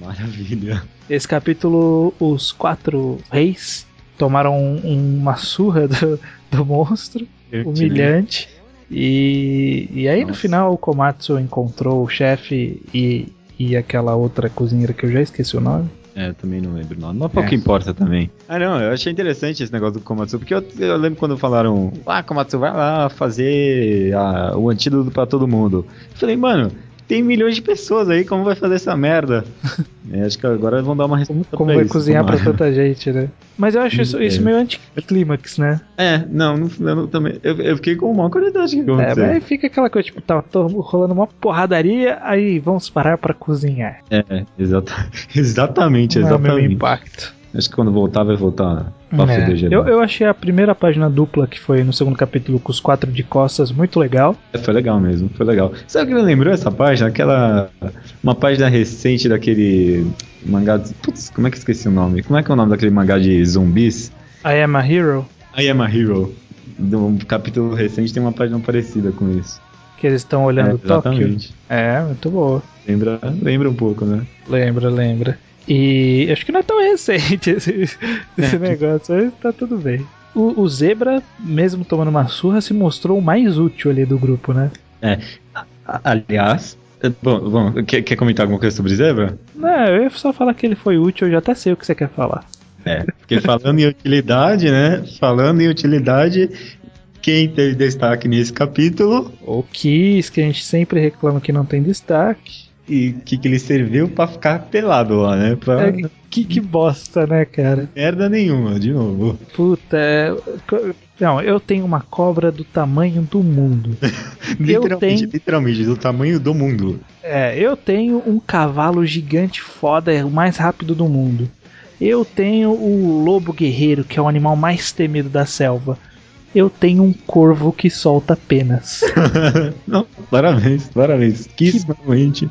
Maravilha. Esse capítulo, os quatro reis tomaram uma surra do, do monstro, Eu humilhante. E, e aí Nossa. no final o Komatsu encontrou o chefe e e aquela outra cozinheira que eu já esqueci o nome. É, também não lembro o nome. Mas pouco é. importa também. Ah, não, eu achei interessante esse negócio do Komatsu, porque eu, eu lembro quando falaram, ah, Komatsu, vai lá fazer a, o antídoto para todo mundo. Eu falei, mano, tem milhões de pessoas aí, como vai fazer essa merda? é, acho que agora vão dar uma resposta Como, vai isso, cozinhar tomara. pra tanta gente, né? Mas eu acho isso, isso meio anticlímax, né? É, não, não, eu, também, eu, eu, fiquei com uma curiosidade que É, mas fica aquela coisa, tipo, tá tô rolando uma porradaria, aí vamos parar pra cozinhar. É, exata, exatamente, não exatamente. É o mesmo impacto. Acho que quando voltar, vai voltar pra é. eu, eu achei a primeira página dupla, que foi no segundo capítulo, com os quatro de costas, muito legal. É, foi legal mesmo, foi legal. Sabe o que me lembrou essa página? Aquela. Uma página recente daquele mangá. Putz, como é que esqueci o nome? Como é que é o nome daquele mangá de zumbis? I Am a Hero? I Am a Hero. Um capítulo recente tem uma página parecida com isso. Que eles estão olhando é, Tóquio. É, muito boa. Lembra, lembra um pouco, né? Lembra, lembra. E acho que não é tão recente esse, esse é. negócio, mas tá tudo bem. O, o, Zebra, mesmo tomando uma surra, se mostrou o mais útil ali do grupo, né? É. Aliás, é, bom, bom quer, quer comentar alguma coisa sobre Zebra? Não, eu ia só falar que ele foi útil, eu já até sei o que você quer falar. É, porque falando em utilidade, né? Falando em utilidade, quem teve destaque nesse capítulo? O Kiss, que a gente sempre reclama que não tem destaque e que, que ele serviu para ficar pelado lá, né? Pra... É, que, que bosta, né, cara? Merda nenhuma, de novo. Puta, é... Não, eu tenho uma cobra do tamanho do mundo. literalmente, tenho... literalmente, do tamanho do mundo. É, eu tenho um cavalo gigante foda, é o mais rápido do mundo. Eu tenho o lobo guerreiro, que é o animal mais temido da selva eu tenho um corvo que solta penas. Não, parabéns, parabéns. Que extremamente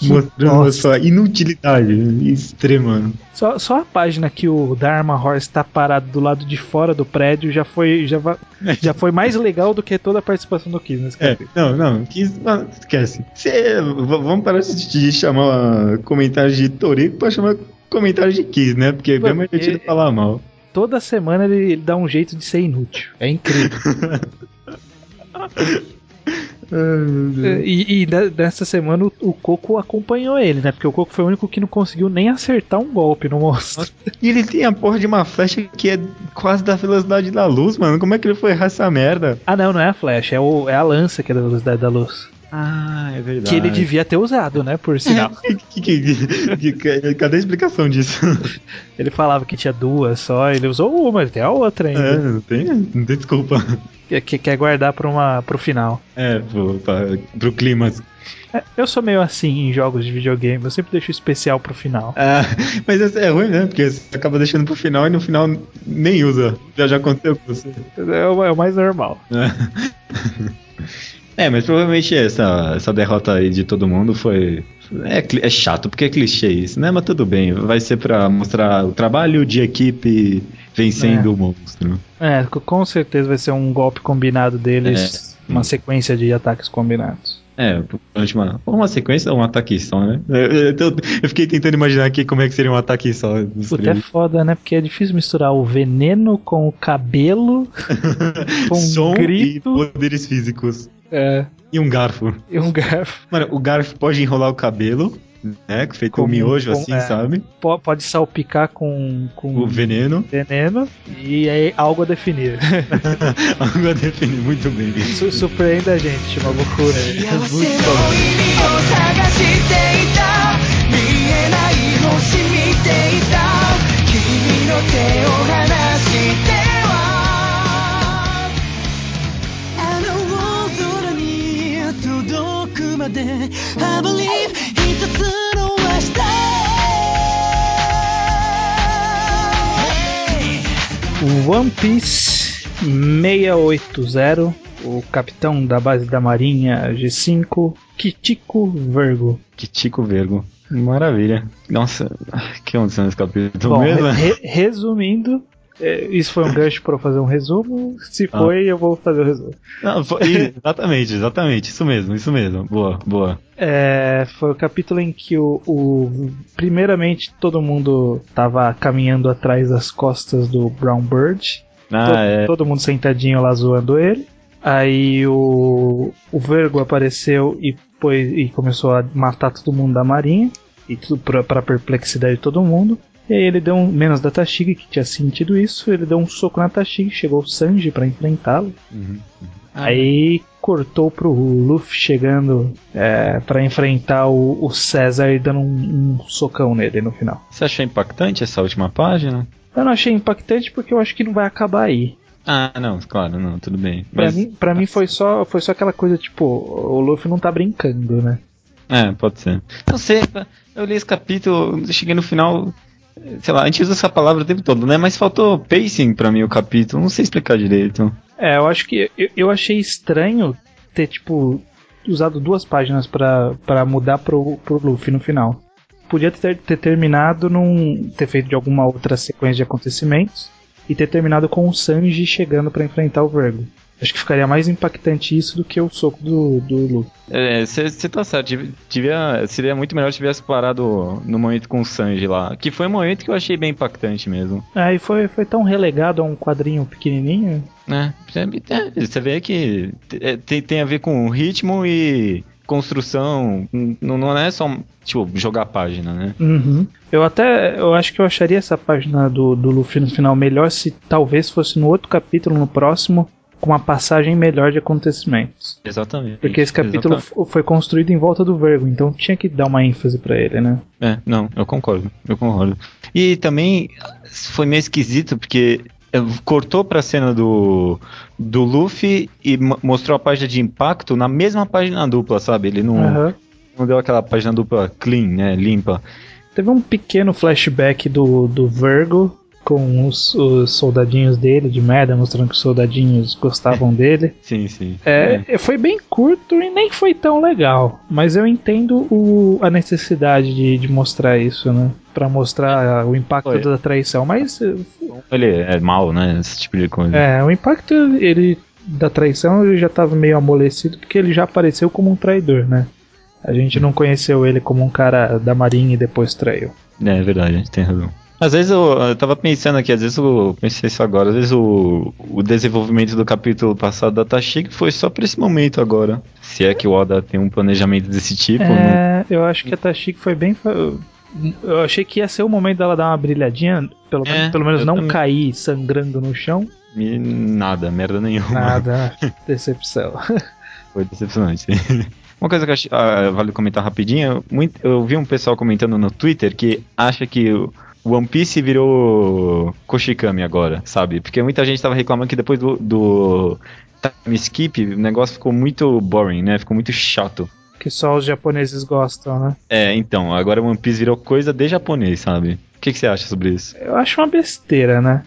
mostrando a sua inutilidade extrema. Só, só a página que o Dharma Horse está parado do lado de fora do prédio já foi, já, já foi mais legal do que toda a participação do Kiss nesse é, Não, não, Kiss, não, esquece. Cê, vamos parar de chamar comentários de Torico para chamar comentários de Kiss, né? Porque é bem mais divertido falar mal toda semana ele, ele, dá um jeito de ser inútil. É incrível. e, e nessa semana o, o, Coco acompanhou ele, né? Porque o Coco foi o único que não conseguiu nem acertar um golpe no monstro. E ele tem a porra de uma flecha que é quase da velocidade da luz, mano. Como é que ele foi errar essa merda? Ah, não, não é a flecha, é, o, é a lança que é da velocidade da luz. Ah, é verdade. Que ele devia ter usado, né? Por sinal. Cadê a explicação disso? ele falava que tinha duas só, ele usou uma, ele tem a outra É, ainda. não tem, não tem desculpa. Que, que quer guardar pra uma, pro final. É, pro, pra, pro clima. É, Eu sou meio assim em jogos de videogame, eu sempre deixo especial pro final. Ah, mas esse é ruim, né? Porque você acaba deixando pro final e no final nem usa. Já já aconteceu com você. É o, é o mais normal. É, mas provavelmente essa, essa derrota aí de todo mundo foi. É, é chato, porque é clichê isso, né? Mas tudo bem, vai ser pra mostrar o trabalho de equipe vencendo É. o monstro. É, co- com certeza vai ser um golpe combinado deles, É. uma sequência de ataques combinados. É, durante uma, uma sequência ou um ataque só, né? Eu, eu, eu- fiquei tentando imaginar aqui como é que seria um ataque só. Puta, é foda, né? Porque é difícil misturar o veneno com o cabelo, com um Som grito. e poderes físicos. é, E um garfo. e um garfo. Mano, o garfo pode enrolar o cabelo, né? Feito com, um miojo com, assim, é, sabe? Pode salpicar com, com o veneno. Veneno e aí algo a definir. algo a definir, muito bem. Su surpreenda a gente, uma loucura. É, é muito. I believe One Piece 680, o capitão da base da marinha G5, Kichiko Virgo. Que tico vergo. Maravilha. Nossa, que onde nesse capítulo Bom, mesmo? re- resumindo, é, isso foi um gancho para eu fazer um resumo. Se Ah. foi, eu vou fazer o resumo. Não, foi- exatamente, exatamente. Isso mesmo, isso mesmo. Boa, boa. É, foi o capítulo em que o, o- primeiramente todo mundo tava caminhando atrás das costas do Brown Bird. Ah, todo, é. todo mundo sentadinho lá zoando ele. Aí o, o Vergo apareceu e, e começou a matar todo mundo da marinha. E tudo pra, pra perplexidade de todo mundo. E aí ele deu um. Menos da Tashigi, que tinha sentido isso. Ele deu um soco na Tashigi. Chegou o Sanji pra enfrentá-lo. Uhum. Aí cortou pro Luffy chegando é, para enfrentar o, o César e dando um, um socão nele no final. Você achou impactante essa última página? Eu não achei impactante porque eu acho que não vai acabar aí. Ah, não, claro, não, tudo bem. Pra Mas- mim, pra mim foi só foi só aquela coisa tipo, o Luffy não tá brincando, né? É, pode ser. Não sei, eu li esse capítulo, cheguei no final. Sei lá, a gente usa essa palavra o tempo todo, né? Mas faltou pacing pra mim o capítulo, não sei explicar direito. É, eu acho que eu, eu achei estranho ter tipo usado duas páginas pra mudar pro, pro Luffy no final. Podia ter, ter terminado num ter feito de alguma outra sequência de acontecimentos e ter terminado com o Sanji chegando pra enfrentar o Vergo. Acho que ficaria mais impactante isso do que o soco do, do Luffy. É, você tá certo, devia- seria muito melhor se tivesse parado no momento com o Sanji lá. Que foi um momento que eu achei bem impactante mesmo. Aí foi, foi tão relegado a um quadrinho pequenininho. É, Você vê que é, tem, tem a ver com ritmo e construção. Não, não é só, tipo, jogar a página, né? Uhum. Eu até eu acho que eu acharia essa página do, do Luffy no final melhor se talvez fosse no outro capítulo, no próximo, com uma passagem melhor de acontecimentos. Exatamente. Porque esse capítulo Exata- f- foi construído em volta do Vergo, então tinha que dar uma ênfase pra ele, né? É, não, eu concordo, eu concordo. E também foi meio esquisito porque eh, cortou pra cena do, do Luffy e mo- mostrou a página de impacto na mesma página dupla, sabe? Ele não, Aham. não deu aquela página dupla clean, né? Limpa. Teve um pequeno flashback do, do Vergo com os, os soldadinhos dele de merda, mostrando que os soldadinhos gostavam dele. Sim, sim. É, Foi bem curto e nem foi tão legal. Mas eu entendo o- a necessidade de, de mostrar isso, né? Pra mostrar o impacto Foi. da traição. Mas Ele é mal, né? Esse tipo de coisa. é, o impacto ele da traição ele já tava meio amolecido porque ele já apareceu como um traidor, né? A gente não conheceu ele como um cara da marinha e depois traiu. É, é verdade, a gente tem razão. Às vezes eu, eu tava pensando aqui, às vezes eu pensei isso agora, às vezes o, o desenvolvimento do capítulo passado da Tashig foi só pra esse momento agora. Se é que o Oda tem um planejamento desse tipo. É, eu acho que a Tashiki foi bem. Eu achei que ia ser o momento dela dar uma brilhadinha, pelo, É, pelo menos não também. cair sangrando no chão. E nada, merda nenhuma. Nada, decepção. Foi decepcionante. Uma coisa que eu achei- ah, vale comentar rapidinho, muito- eu vi um pessoal comentando no Twitter que acha que o One Piece virou Koshikami agora, sabe? Porque muita gente tava reclamando que depois do, do time skip, o negócio ficou muito boring, né? Ficou muito chato. Que só os japoneses gostam, né? É, então, agora One Piece virou coisa de japonês, sabe? O que, que você acha sobre isso? Eu acho uma besteira, né?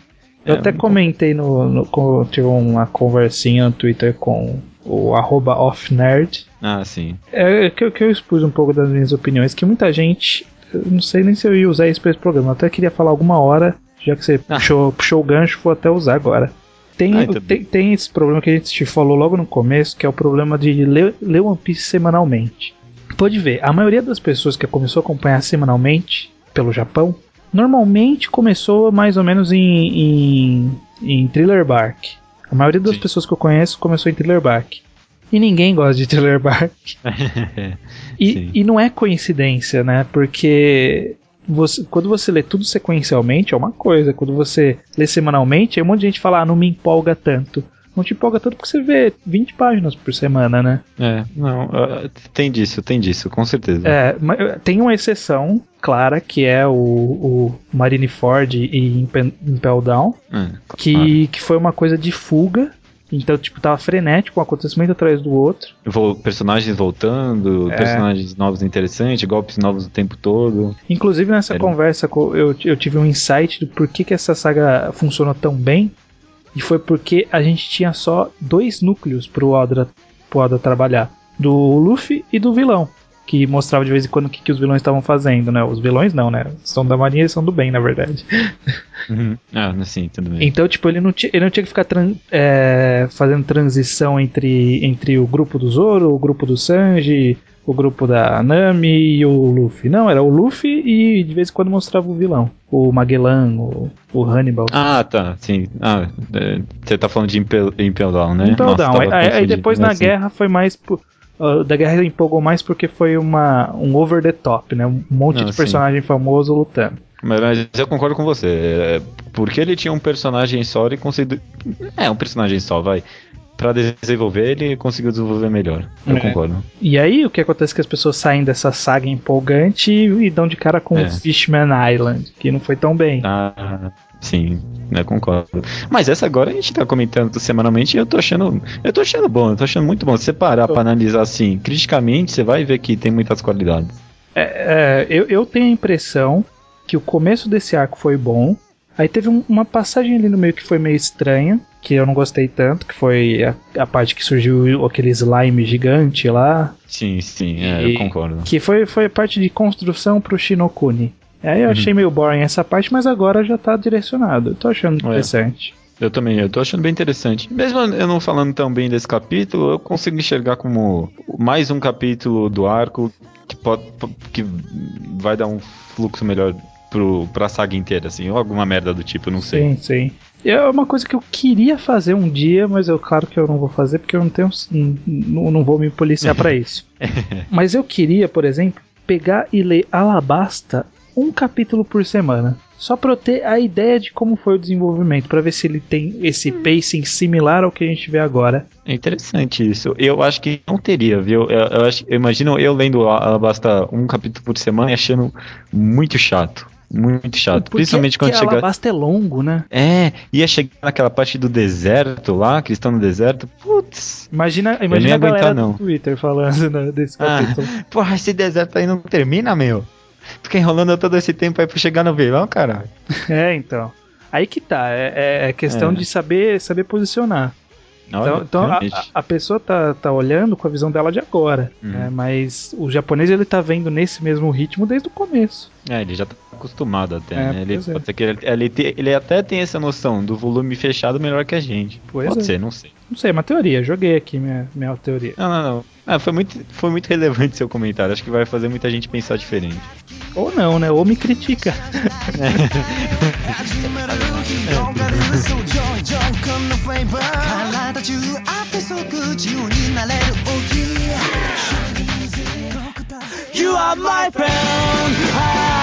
Eu É, até comentei no, no. tive uma conversinha no Twitter com o arroba offnerd. Ah, sim. É que, que eu expus um pouco das minhas opiniões, que muita gente. Não sei nem se eu ia usar isso pra esse programa. Eu até queria falar alguma hora, já que você Ah. puxou, puxou o gancho, vou até usar agora. Tem, Ah, então- tem, tem esse problema que a gente te falou logo no começo, que é o problema de ler, ler One Piece semanalmente. Pode ver, a maioria das pessoas que começou a acompanhar semanalmente pelo Japão, normalmente começou mais ou menos em, em, em Thriller Bark. A maioria das Sim. pessoas que eu conheço começou em Thriller Bark. E ninguém gosta de Thriller Bark. E, e não é coincidência, né? Porque você- quando você lê tudo sequencialmente é uma coisa, quando você lê semanalmente, aí um monte de gente fala, ah, não me empolga tanto. Não te empolga tanto porque você vê 20 páginas por semana, né? É, não, ah, tem disso, tem disso, com certeza. É, ma- tem uma exceção clara que é o, o Marineford e Impe- Impel Down, É, que, claro. que foi uma coisa de fuga. Então, tipo, tava frenético, um acontecimento atrás do outro. Vol- personagens voltando, É. personagens novos interessantes, golpes novos o tempo todo. Inclusive nessa Era- conversa co- eu, eu tive um insight do porquê que essa saga funcionou tão bem. E foi porque a gente tinha só dois núcleos pro Oda, pro Oda trabalhar: do Luffy e do vilão. Que mostrava de vez em quando o que, que os vilões estavam fazendo, né? Os vilões não, né? São da marinha e são do bem, na verdade. Ah, sim, tudo bem. Então, tipo, ele não, ele não tinha que ficar tran- é, fazendo transição entre, entre o grupo do Zoro, o grupo do Sanji, o grupo da Nami e o Luffy. Não, era o Luffy e de vez em quando mostrava o vilão. O Magellan, o, o Hannibal. Ah, tá, sim. Ah, é, você tá falando de Impel, Impel Down, né? Impel Nossa, Down. Aí, aí depois né, na assim. guerra foi mais. por- ah, da guerra empolgou mais porque foi uma, um over the top, né? Um monte Não, de sim. personagem famoso lutando. Mas, mas eu concordo com você. É, porque ele tinha um personagem só e conseguiu. É, um personagem só, vai. Pra desenvolver, ele conseguiu desenvolver melhor. Eu É. concordo. E aí o que acontece é que as pessoas saem dessa saga empolgante e, e dão de cara com É. Fishman Island, que não foi tão bem. Ah, sim, né, concordo. Mas essa agora a gente tá comentando semanalmente e eu tô achando. Eu tô achando bom, eu tô achando muito bom. Se você parar pra analisar assim, criticamente, você vai ver que tem muitas qualidades. É, é, eu, eu tenho a impressão que o começo desse arco foi bom. Aí teve um- uma passagem ali no meio que foi meio estranha, que eu não gostei tanto, que foi a, a parte que surgiu aquele slime gigante lá, Sim, sim, é, E- eu concordo. que foi, foi a parte de construção pro Shinokuni. Aí eu Uhum. achei meio boring essa parte, mas agora já tá direcionado. Eu tô achando É. interessante. Eu também, eu tô achando bem interessante. Mesmo eu não falando tão bem desse capítulo, eu consigo enxergar como mais um capítulo do arco que pode que vai dar um fluxo melhor pro, pra saga inteira, assim, ou alguma merda do tipo, não sei. Sim, sim. É uma coisa que eu queria fazer um dia, mas eu claro que eu não vou fazer porque eu não tenho. Não, não vou me policiar pra isso. mas eu queria, por exemplo, pegar e ler Alabasta um capítulo por semana. Só pra eu ter a ideia de como foi o desenvolvimento, pra ver se ele tem esse pacing similar ao que a gente vê agora. É interessante isso. Eu acho que não teria, viu? Eu, eu acho, eu imagino eu lendo a- a basta um capítulo por semana e achando muito chato. Muito chato. Porque- Principalmente quando porque chegar. Alabasta é longo, né? É, ia chegar naquela parte do deserto lá, que eles estão no deserto. Putz. Imagina, imagina a galera aguentar, não. do Twitter falando né, desse Ah, capítulo. porra, esse deserto aí não termina, meu. Fica enrolando todo esse tempo aí pra chegar no vilão, caralho. É, então. Aí que tá, é, é- é questão É. de saber, saber posicionar. Então, Olha, então a, realmente. a- a pessoa tá, tá olhando com a visão dela de agora, Uhum. né? mas o japonês ele tá vendo nesse mesmo ritmo desde o começo. É, ele já tá acostumado até, é, né? Ele, é. pode ser que ele, é, ele, te, ele, até tem essa noção do volume fechado melhor que a gente. Pois pode é. ser, não sei. Não sei, é uma teoria. Joguei aqui minha, minha teoria. Não, não, não. Ah, foi muito, foi muito relevante seu comentário. Acho que vai fazer muita gente pensar diferente. Ou não, né? Ou me critica. you are my friend.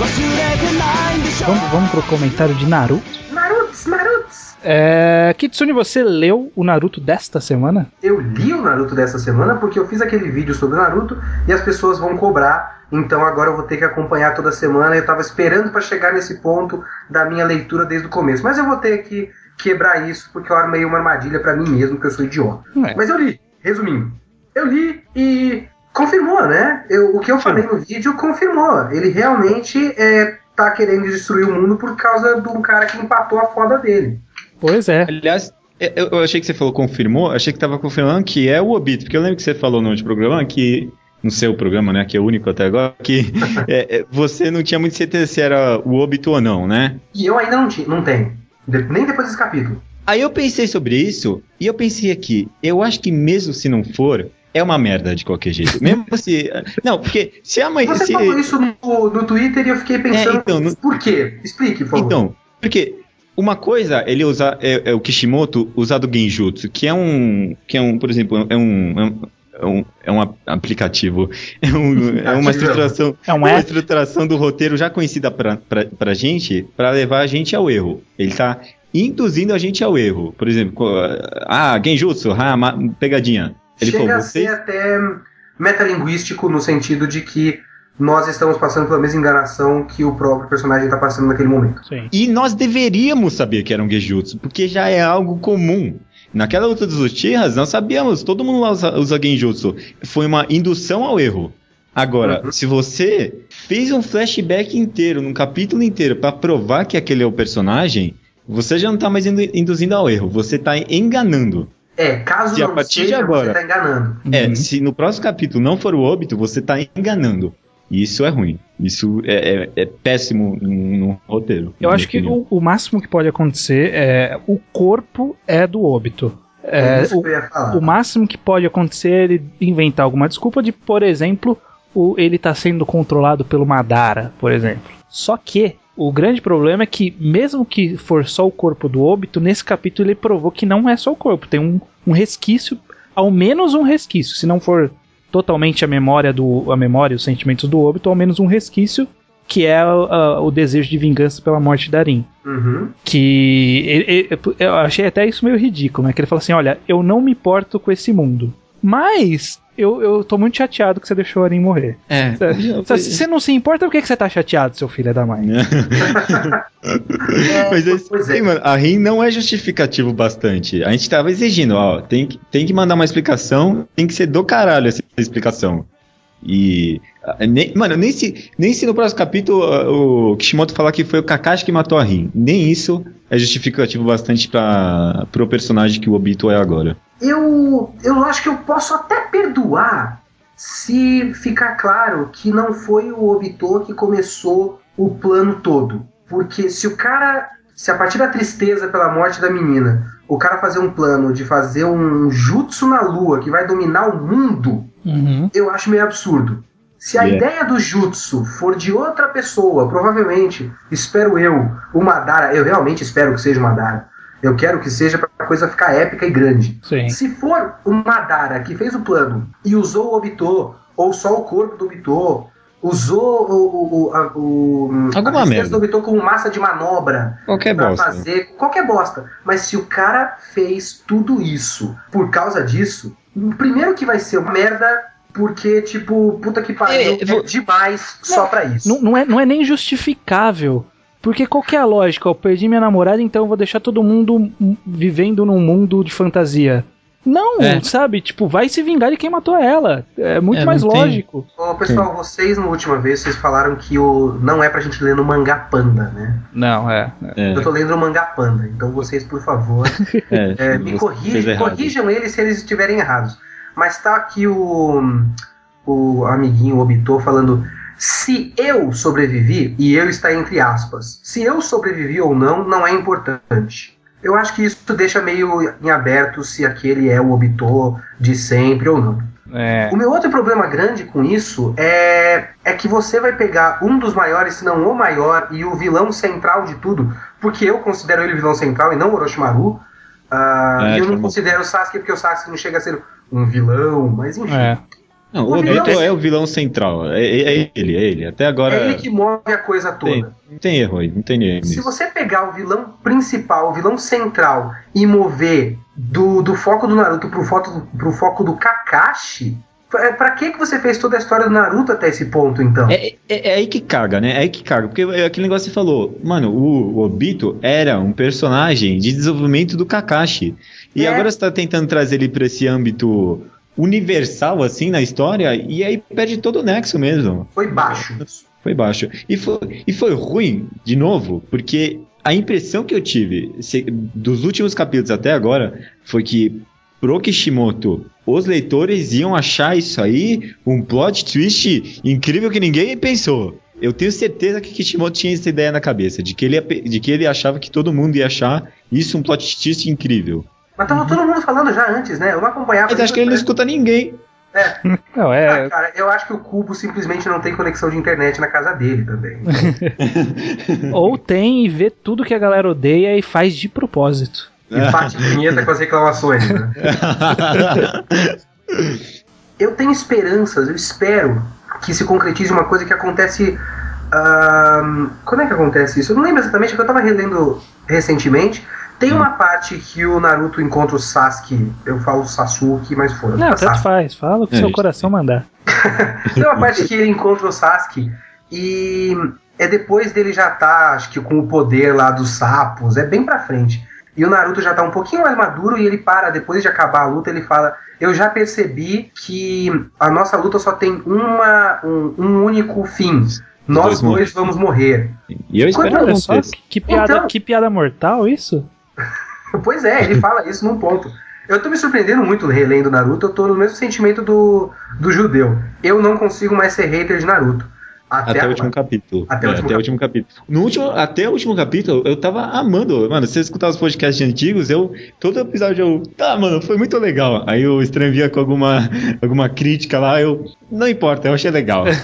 Vamos, vamos pro comentário de Naruto. Narutos, Narutos! É, Kitsune, você leu o Naruto desta semana? Eu li o Naruto dessa semana porque eu fiz aquele vídeo sobre o Naruto e as pessoas vão cobrar. Então agora eu vou ter que acompanhar toda semana. Eu tava esperando para chegar nesse ponto da minha leitura desde o começo. Mas eu vou ter que quebrar isso porque eu armei uma armadilha para mim mesmo, que eu sou idiota. É. Mas eu li, resumindo. Eu li e confirmou, né? Eu- o que eu falei no vídeo confirmou. Ele realmente é, tá querendo destruir o mundo por causa de um cara que empatou a foda dele. Pois é. Aliás, eu, eu achei que você falou confirmou, achei que tava confirmando que é o Obito, porque eu lembro que você falou no outro programa que. No seu programa, né? Que é o único até agora, que é, é, você não tinha muito certeza se era o Obito ou não, né? E eu ainda não, ti- não tenho. De- nem depois desse capítulo. Aí eu pensei sobre isso e eu pensei aqui, eu acho que mesmo se não for, é uma merda de qualquer jeito. Mesmo se. Não, porque se a mãe. Você se- falou isso no, no Twitter e eu fiquei pensando, É, então, no- por quê? Explique, por favor. Então, porque uma coisa ele usa é, é o Kishimoto usar do Genjutsu, que é um que é um, por exemplo, é um é um, é um, é um ap- aplicativo, é, um- é uma estruturação, É um uma estruturação do roteiro já conhecida pra, pra, pra gente, pra levar a gente ao erro. Ele tá induzindo a gente ao erro. Por exemplo, ah, Genjutsu, ah, pegadinha. Ele Chega falou, a ser até metalinguístico no sentido de que nós estamos passando pela mesma enganação que o próprio personagem está passando naquele momento. Sim. E nós deveríamos saber que era um Genjutsu, porque já é algo comum. Naquela luta dos Uchihas, nós sabíamos, todo mundo lá usa, usa Genjutsu. Foi uma indução ao erro. Agora, Uhum. se você fez um flashback inteiro, num capítulo inteiro, pra provar que aquele é o personagem, você já não tá mais indu- induzindo ao erro, você tá enganando. É, caso Se a não partir de seja, agora- você está enganando. É, Uhum. se no próximo capítulo não for o óbito, você tá enganando. E isso é ruim. Isso é, é- é péssimo no, roteiro. Eu acho que o, o máximo que pode acontecer é o corpo é do óbito. É, É, isso o, que eu ia falar. o máximo que pode acontecer é ele inventar alguma desculpa de, por exemplo, o, ele tá sendo controlado pelo Madara, por exemplo. Só que o grande problema é que, mesmo que for só o corpo do óbito, nesse capítulo ele provou que não é só o corpo, tem um, um resquício, ao menos um resquício. Se não for totalmente a memória do a memória os sentimentos do óbito, ao menos um resquício que é ah, o desejo de vingança pela morte da Rin. Uhum. Que ele- ele- eu achei até isso meio ridículo, né? Que ele fala assim: olha, eu não me importo com esse mundo. Mas eu, eu tô muito chateado que você deixou a Arin morrer. É. Se você não se importa, por que, que você tá chateado, seu filho da mãe? Mas é, pois é. mano, a RIM não é justificativo bastante. A gente tava exigindo, ó, tem que, tem que mandar uma explicação, tem que ser do caralho essa explicação. E. Nem, mano, nem se, nem se no próximo capítulo ah, o Kishimoto falar que foi o Kakashi que matou a Rin. Nem isso é justificativo bastante para pro personagem que o Obito é agora. Eu, eu acho que eu posso até perdoar se ficar claro que não foi o Obito que começou o plano todo. Porque se o cara. Se a partir da tristeza pela morte da menina, o cara fazer um plano de fazer um jutsu na lua que vai dominar o mundo, Uhum. eu acho meio absurdo. Se a Yeah. ideia do jutsu for de outra pessoa, provavelmente, espero eu, o Madara, eu realmente espero que seja o Madara. Eu quero que seja pra a coisa ficar épica e grande. Sim. Se for o Madara que fez o plano e usou o Obito, ou só o corpo do Obito, usou o, o, a, o Alguma a merda. do Obito como massa de manobra Qualquer pra bosta. fazer qualquer bosta. Mas se o cara fez tudo isso por causa disso, primeiro que vai ser uma merda, porque, tipo, puta que pariu, É, é, vou- demais só pra isso. Não, não é, não é nem justificável. Porque qual que é a lógica? Eu perdi minha namorada, então eu vou deixar todo mundo vivendo num mundo de fantasia. Não, É. sabe? Tipo, vai se vingar de quem matou ela. É muito É, mais não lógico. Ô, pessoal, vocês na última vez vocês falaram que o não é pra gente ler no mangá panda, né? Não, é. É, Eu tô lendo no mangá panda, então vocês, por favor, é, É, me corrijam eles se eles estiverem errados. Mas tá aqui o, o amiguinho Obito falando: se eu sobrevivi, e eu está entre aspas, se eu sobrevivi ou não, não é importante. Eu acho que isso deixa meio em aberto se aquele é o Obito de sempre ou não. É. O meu outro problema grande com isso é, é que você vai pegar um dos maiores, se não o maior, e o vilão central de tudo, porque eu considero ele vilão central e não o Orochimaru. ah, É, e eu não considero o Sasuke porque o Sasuke não chega a ser um vilão, mas enfim. É. Não, o O vilão- Obito é o vilão central. É, é- é ele, é ele. Até agora. É ele que move a coisa toda. tem, não tem erro aí, não tem erro Se nisso. você pegar o vilão principal, o vilão central, e mover do, do foco do Naruto pro foco, pro foco do Kakashi, pra, pra que, que você fez toda a história do Naruto até esse ponto, então? É, é- é aí que caga, né? É aí que caga. Porque é aquele negócio que você falou. Mano, o, o Obito era um personagem de desenvolvimento do Kakashi. E É. agora você tá tentando trazer ele pra esse âmbito universal, assim, na história, e aí perde todo o nexo mesmo. Foi baixo. Foi baixo. E foi, e foi ruim, de novo, porque a impressão que eu tive se- dos últimos capítulos até agora foi que pro Kishimoto, os leitores iam achar isso aí um plot twist incrível que ninguém pensou. Eu tenho certeza que Kishimoto tinha essa ideia na cabeça, de que ele, de que ele achava que todo mundo ia achar isso um plot twist incrível. Mas tava todo mundo falando já antes, né? Eu não acompanhava. Mas acho que ele não escuta ninguém. É, Não, ah, é. cara, eu acho que o Cubo simplesmente não tem conexão de internet na casa dele também. Ou tem e vê tudo que a galera odeia e faz de propósito. E bate vinheta com as reclamações, né? Eu tenho esperanças, eu espero que se concretize uma coisa que acontece. ahn, quando é que acontece isso? Eu não lembro exatamente, é que eu tava relendo recentemente. Tem uma parte que o Naruto encontra o Sasuke, eu falo Sasuke, mas foda Não, tanto faz. Fala o que É, seu isso. coração mandar. Tem uma parte que ele encontra o Sasuke e é depois dele já tá, acho que com o poder lá dos sapos, é bem pra frente. E o Naruto já tá um pouquinho mais maduro e ele para, depois de acabar a luta, ele fala: Eu já percebi que a nossa luta só tem uma, um, um único fim. Nós dois dois, vamos morrer. E eu espero que Olha só, que piada, Então- que piada mortal isso? Pois é, ele fala isso num ponto. Eu tô me surpreendendo muito relendo Naruto, eu tô no mesmo sentimento do, do judeu. Eu não consigo mais ser hater de Naruto. Até, Até, o último capítulo. Até o É, último até o último capítulo. No último, até o último capítulo, eu tava amando. Mano, se você escutar os podcasts antigos, eu. Todo episódio eu. Tá, mano, foi muito legal. Aí o Estranho via com alguma, alguma crítica lá, eu. Não importa, eu achei legal. eu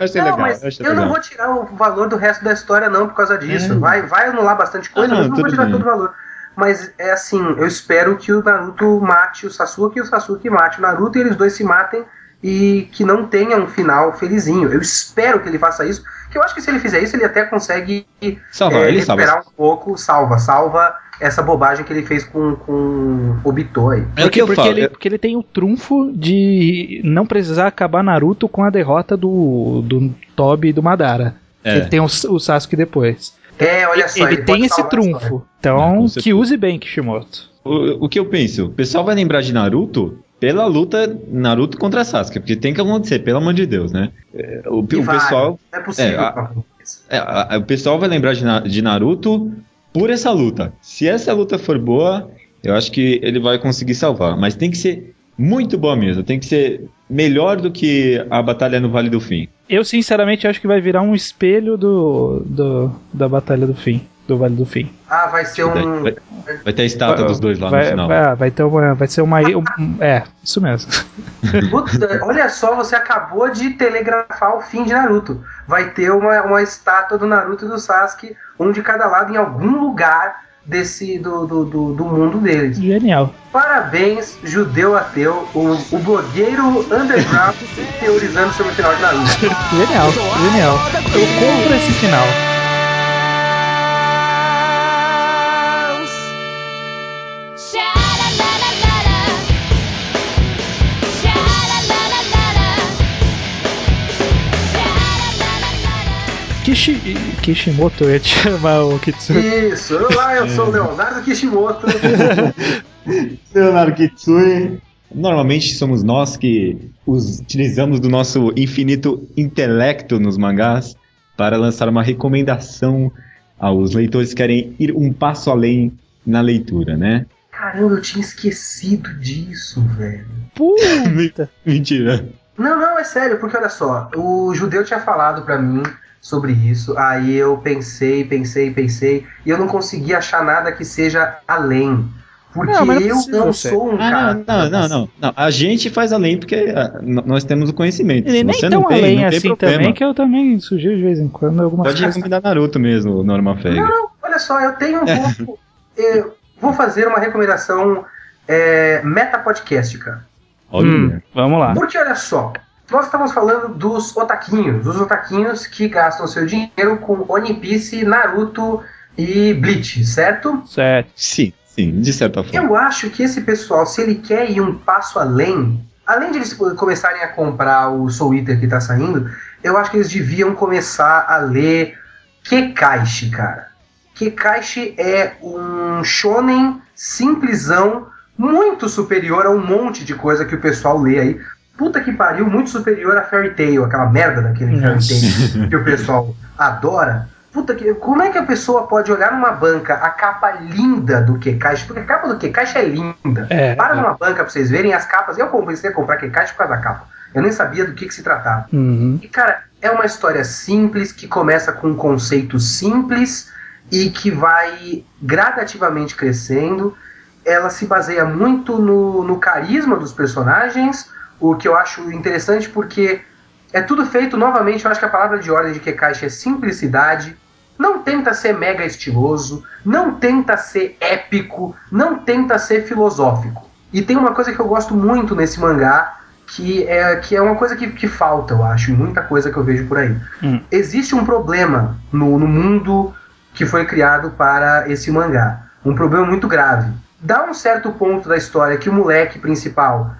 achei não, legal. mas eu achei eu legal. não vou tirar o valor do resto da história, não, por causa disso. É. Vai, vai anular bastante coisa, Ah, não, mas não vou tirar bem. todo o valor. Mas é assim, eu espero que o Naruto mate o Sasuke e o Sasuke mate o Naruto e eles dois se matem e que não tenha um final felizinho. Eu espero que ele faça isso, que eu acho que se ele fizer isso, ele até consegue Salvar, é, ele salva. recuperar um pouco, salva, salva essa bobagem que ele fez com, com o Bitô aí. É o que eu porque, falo. ele, porque ele tem o trunfo de não precisar acabar Naruto com a derrota do, do Tobi e do Madara. É. Ele tem o, o Sasuke depois. É, olha só, ele, ele, tem esse trunfo. Então, com que use bem Kishimoto. O, o que eu penso? O pessoal vai lembrar de Naruto pela luta Naruto contra Sasuke, porque tem que acontecer, pelo amor de Deus, né? É, O, o pessoal. É possível. É, a- É, a- o pessoal vai lembrar de, de Naruto por essa luta. Se essa luta for boa, eu acho que ele vai conseguir salvar. Mas tem que ser muito boa mesmo. Tem que ser melhor do que a batalha no Vale do Fim. Eu, sinceramente, acho que vai virar um espelho do, do da Batalha do Fim. Do Vale do Fim. Ah, vai ser Vai, um. vai- vai ter a estátua dos dois lá vai, no final. Vai, vai ter uma. Vai ser uma. um- é, isso mesmo. Puta, olha só, você acabou de telegrafar o fim de Naruto. Vai ter uma, uma estátua do Naruto e do Sasuke, um de cada lado, em algum lugar desse do, do, do, do mundo deles. Genial. Parabéns, judeu ateu, o, o blogueiro underground teorizando sobre o final de Naruto. Genial. Genial. Eu compro esse final. Kishi, Kishimoto, eu ia te chamar o Kitsune. Isso, olá, eu sou o Leonardo Kishimoto. Leonardo Kitsui. Normalmente somos nós que utilizamos do nosso infinito intelecto nos mangás para lançar uma recomendação aos leitores que querem ir um passo além na leitura, né? Caramba, eu tinha esquecido disso, velho. Puta. Mentira. Não, não, é sério, porque olha só, o judeu tinha falado pra mim sobre isso, aí eu pensei, pensei, pensei, e eu não consegui achar nada que seja além. Porque Não, mas não eu precisa não ser. sou um Ah, cara. não, não, não, não. A gente faz além porque ah, nós temos o conhecimento. Ele nem você tão não tem, além assim também, que eu também sugiro de vez em quando algumas Pode coisas. recomendar Naruto mesmo, Norma Feg. Não, não, olha só, eu tenho um pouco. eu vou fazer uma recomendação é, meta podcast, cara. Olha. Hum, vamos lá. Porque olha só, nós estamos falando dos otaquinhos, dos otaquinhos que gastam seu dinheiro com One Piece, Naruto e Bleach, certo? Certo. Sim, sim, de certa forma. Eu acho que esse pessoal, se ele quer ir um passo além, além de eles começarem a comprar o Soul Eater que tá saindo, eu acho que eles deviam começar a ler Kekaishi, cara. Kekaishi é um shonen simplesão muito superior a um monte de coisa que o pessoal lê aí. Puta que pariu, muito superior a Fairy Tail, aquela merda daquele Fairy. Tail que o pessoal adora. Puta que. Como é que a pessoa pode olhar numa banca a capa linda do Kekaishi? Porque a capa do Kekaishi é linda. É, Para é. numa banca pra vocês verem as capas. Eu comecei a comprar Kekaishi por causa da capa. Eu nem sabia do que, que se tratava. Uhum. E, cara, é uma história simples, que começa com um conceito simples e que vai gradativamente crescendo. Ela se baseia muito no, no carisma dos personagens, o que eu acho interessante porque é tudo feito, novamente, eu acho que a palavra de ordem de Kekaishi é simplicidade. Não tenta ser mega estiloso, não tenta ser épico, não tenta ser filosófico. E tem uma coisa que eu gosto muito nesse mangá, que é, que é uma coisa que, que falta, eu acho, em muita coisa que eu vejo por aí. Hum. Existe um problema no, no mundo que foi criado para esse mangá. Um problema muito grave. Dá um certo ponto da história que o moleque principal,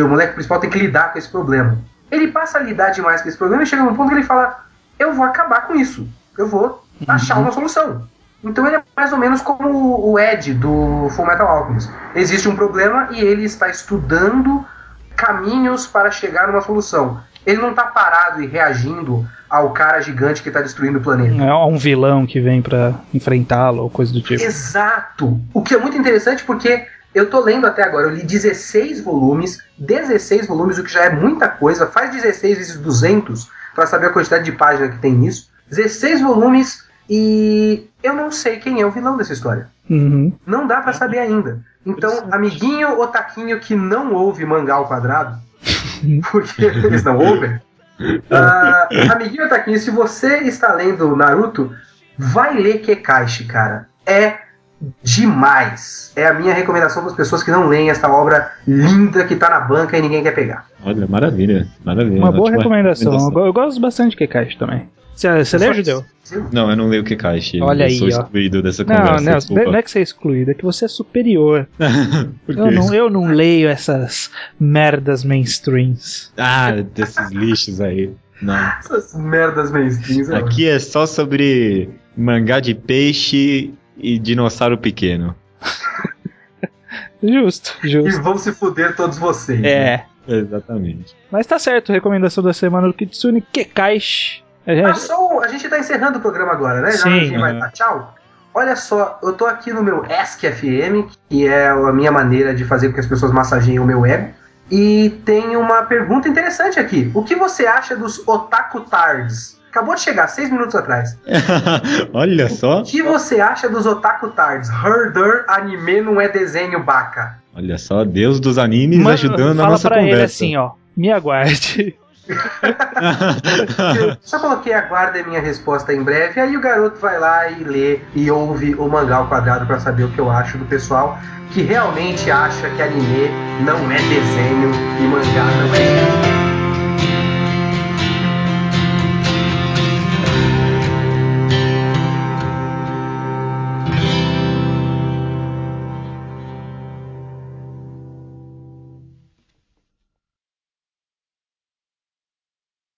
o moleque principal tem que lidar com esse problema. Ele passa a lidar demais com esse problema e chega num ponto que ele fala: Eu vou acabar com isso. Eu vou achar uma solução. Então ele é mais ou menos como o Ed do Full Metal Alchemist. Existe um problema e ele está estudando caminhos para chegar numa solução. Ele não está parado e reagindo ao cara gigante que está destruindo o planeta. Não é um vilão que vem pra enfrentá-lo ou coisa do tipo. Exato! O que é muito interessante porque eu tô lendo até agora, eu li 16 volumes, 16 volumes, o que já é muita coisa, faz 16 vezes 200 para saber a quantidade de página que tem nisso. 16 volumes e eu não sei quem é o vilão dessa história. Uhum. Não dá pra saber ainda. Então, amiguinho otaquinho que não ouve mangá ao quadrado, porque eles não ouvem, ah, amiguinho otaquinho, se você está lendo Naruto, vai ler Kekaishi, cara. É demais. É a minha recomendação para as pessoas que não leem esta obra linda que tá na banca e ninguém quer pegar. Olha, maravilha, maravilha. Uma boa Ótima recomendação. Eu, go- eu gosto bastante de Kekashi também. Você, você leu, Judeu? Não, eu não leio o Kekashi. Olha eu aí, sou ó. excluído dessa Não, conversa. não, desculpa. não é que você é excluído, é que você é superior. Por Eu não, eu não leio essas merdas mainstreams. Ah, desses lixos aí. Não. Essas merdas mainstreams. ó. Aqui é só sobre mangá de peixe e dinossauro pequeno. Justo, E justo. vão se fuder todos vocês. né? É. Exatamente. Mas tá certo, recomendação da semana do Kitsune Kekaishi. A gente- Ah, só, a gente tá encerrando o programa agora, né? Já Sim. a gente vai dar tchau. Olha só, eu tô aqui no meu Ask FM, que é a minha maneira de fazer com que as pessoas massageiem o meu ego. E tem uma pergunta interessante aqui. O que você acha dos otaku tards? Acabou de chegar, seis minutos atrás. Olha só. O que você acha dos otaku tards? Herder, anime não é desenho baca. Olha só, Deus dos animes Mano, ajudando a fala nossa pra ele conversa. assim, ó. Me aguarde. Só coloquei aguarda a minha resposta em breve, aí o garoto vai lá e lê e ouve o mangá ao quadrado pra saber o que eu acho do pessoal que realmente acha que anime não é desenho e mangá não é.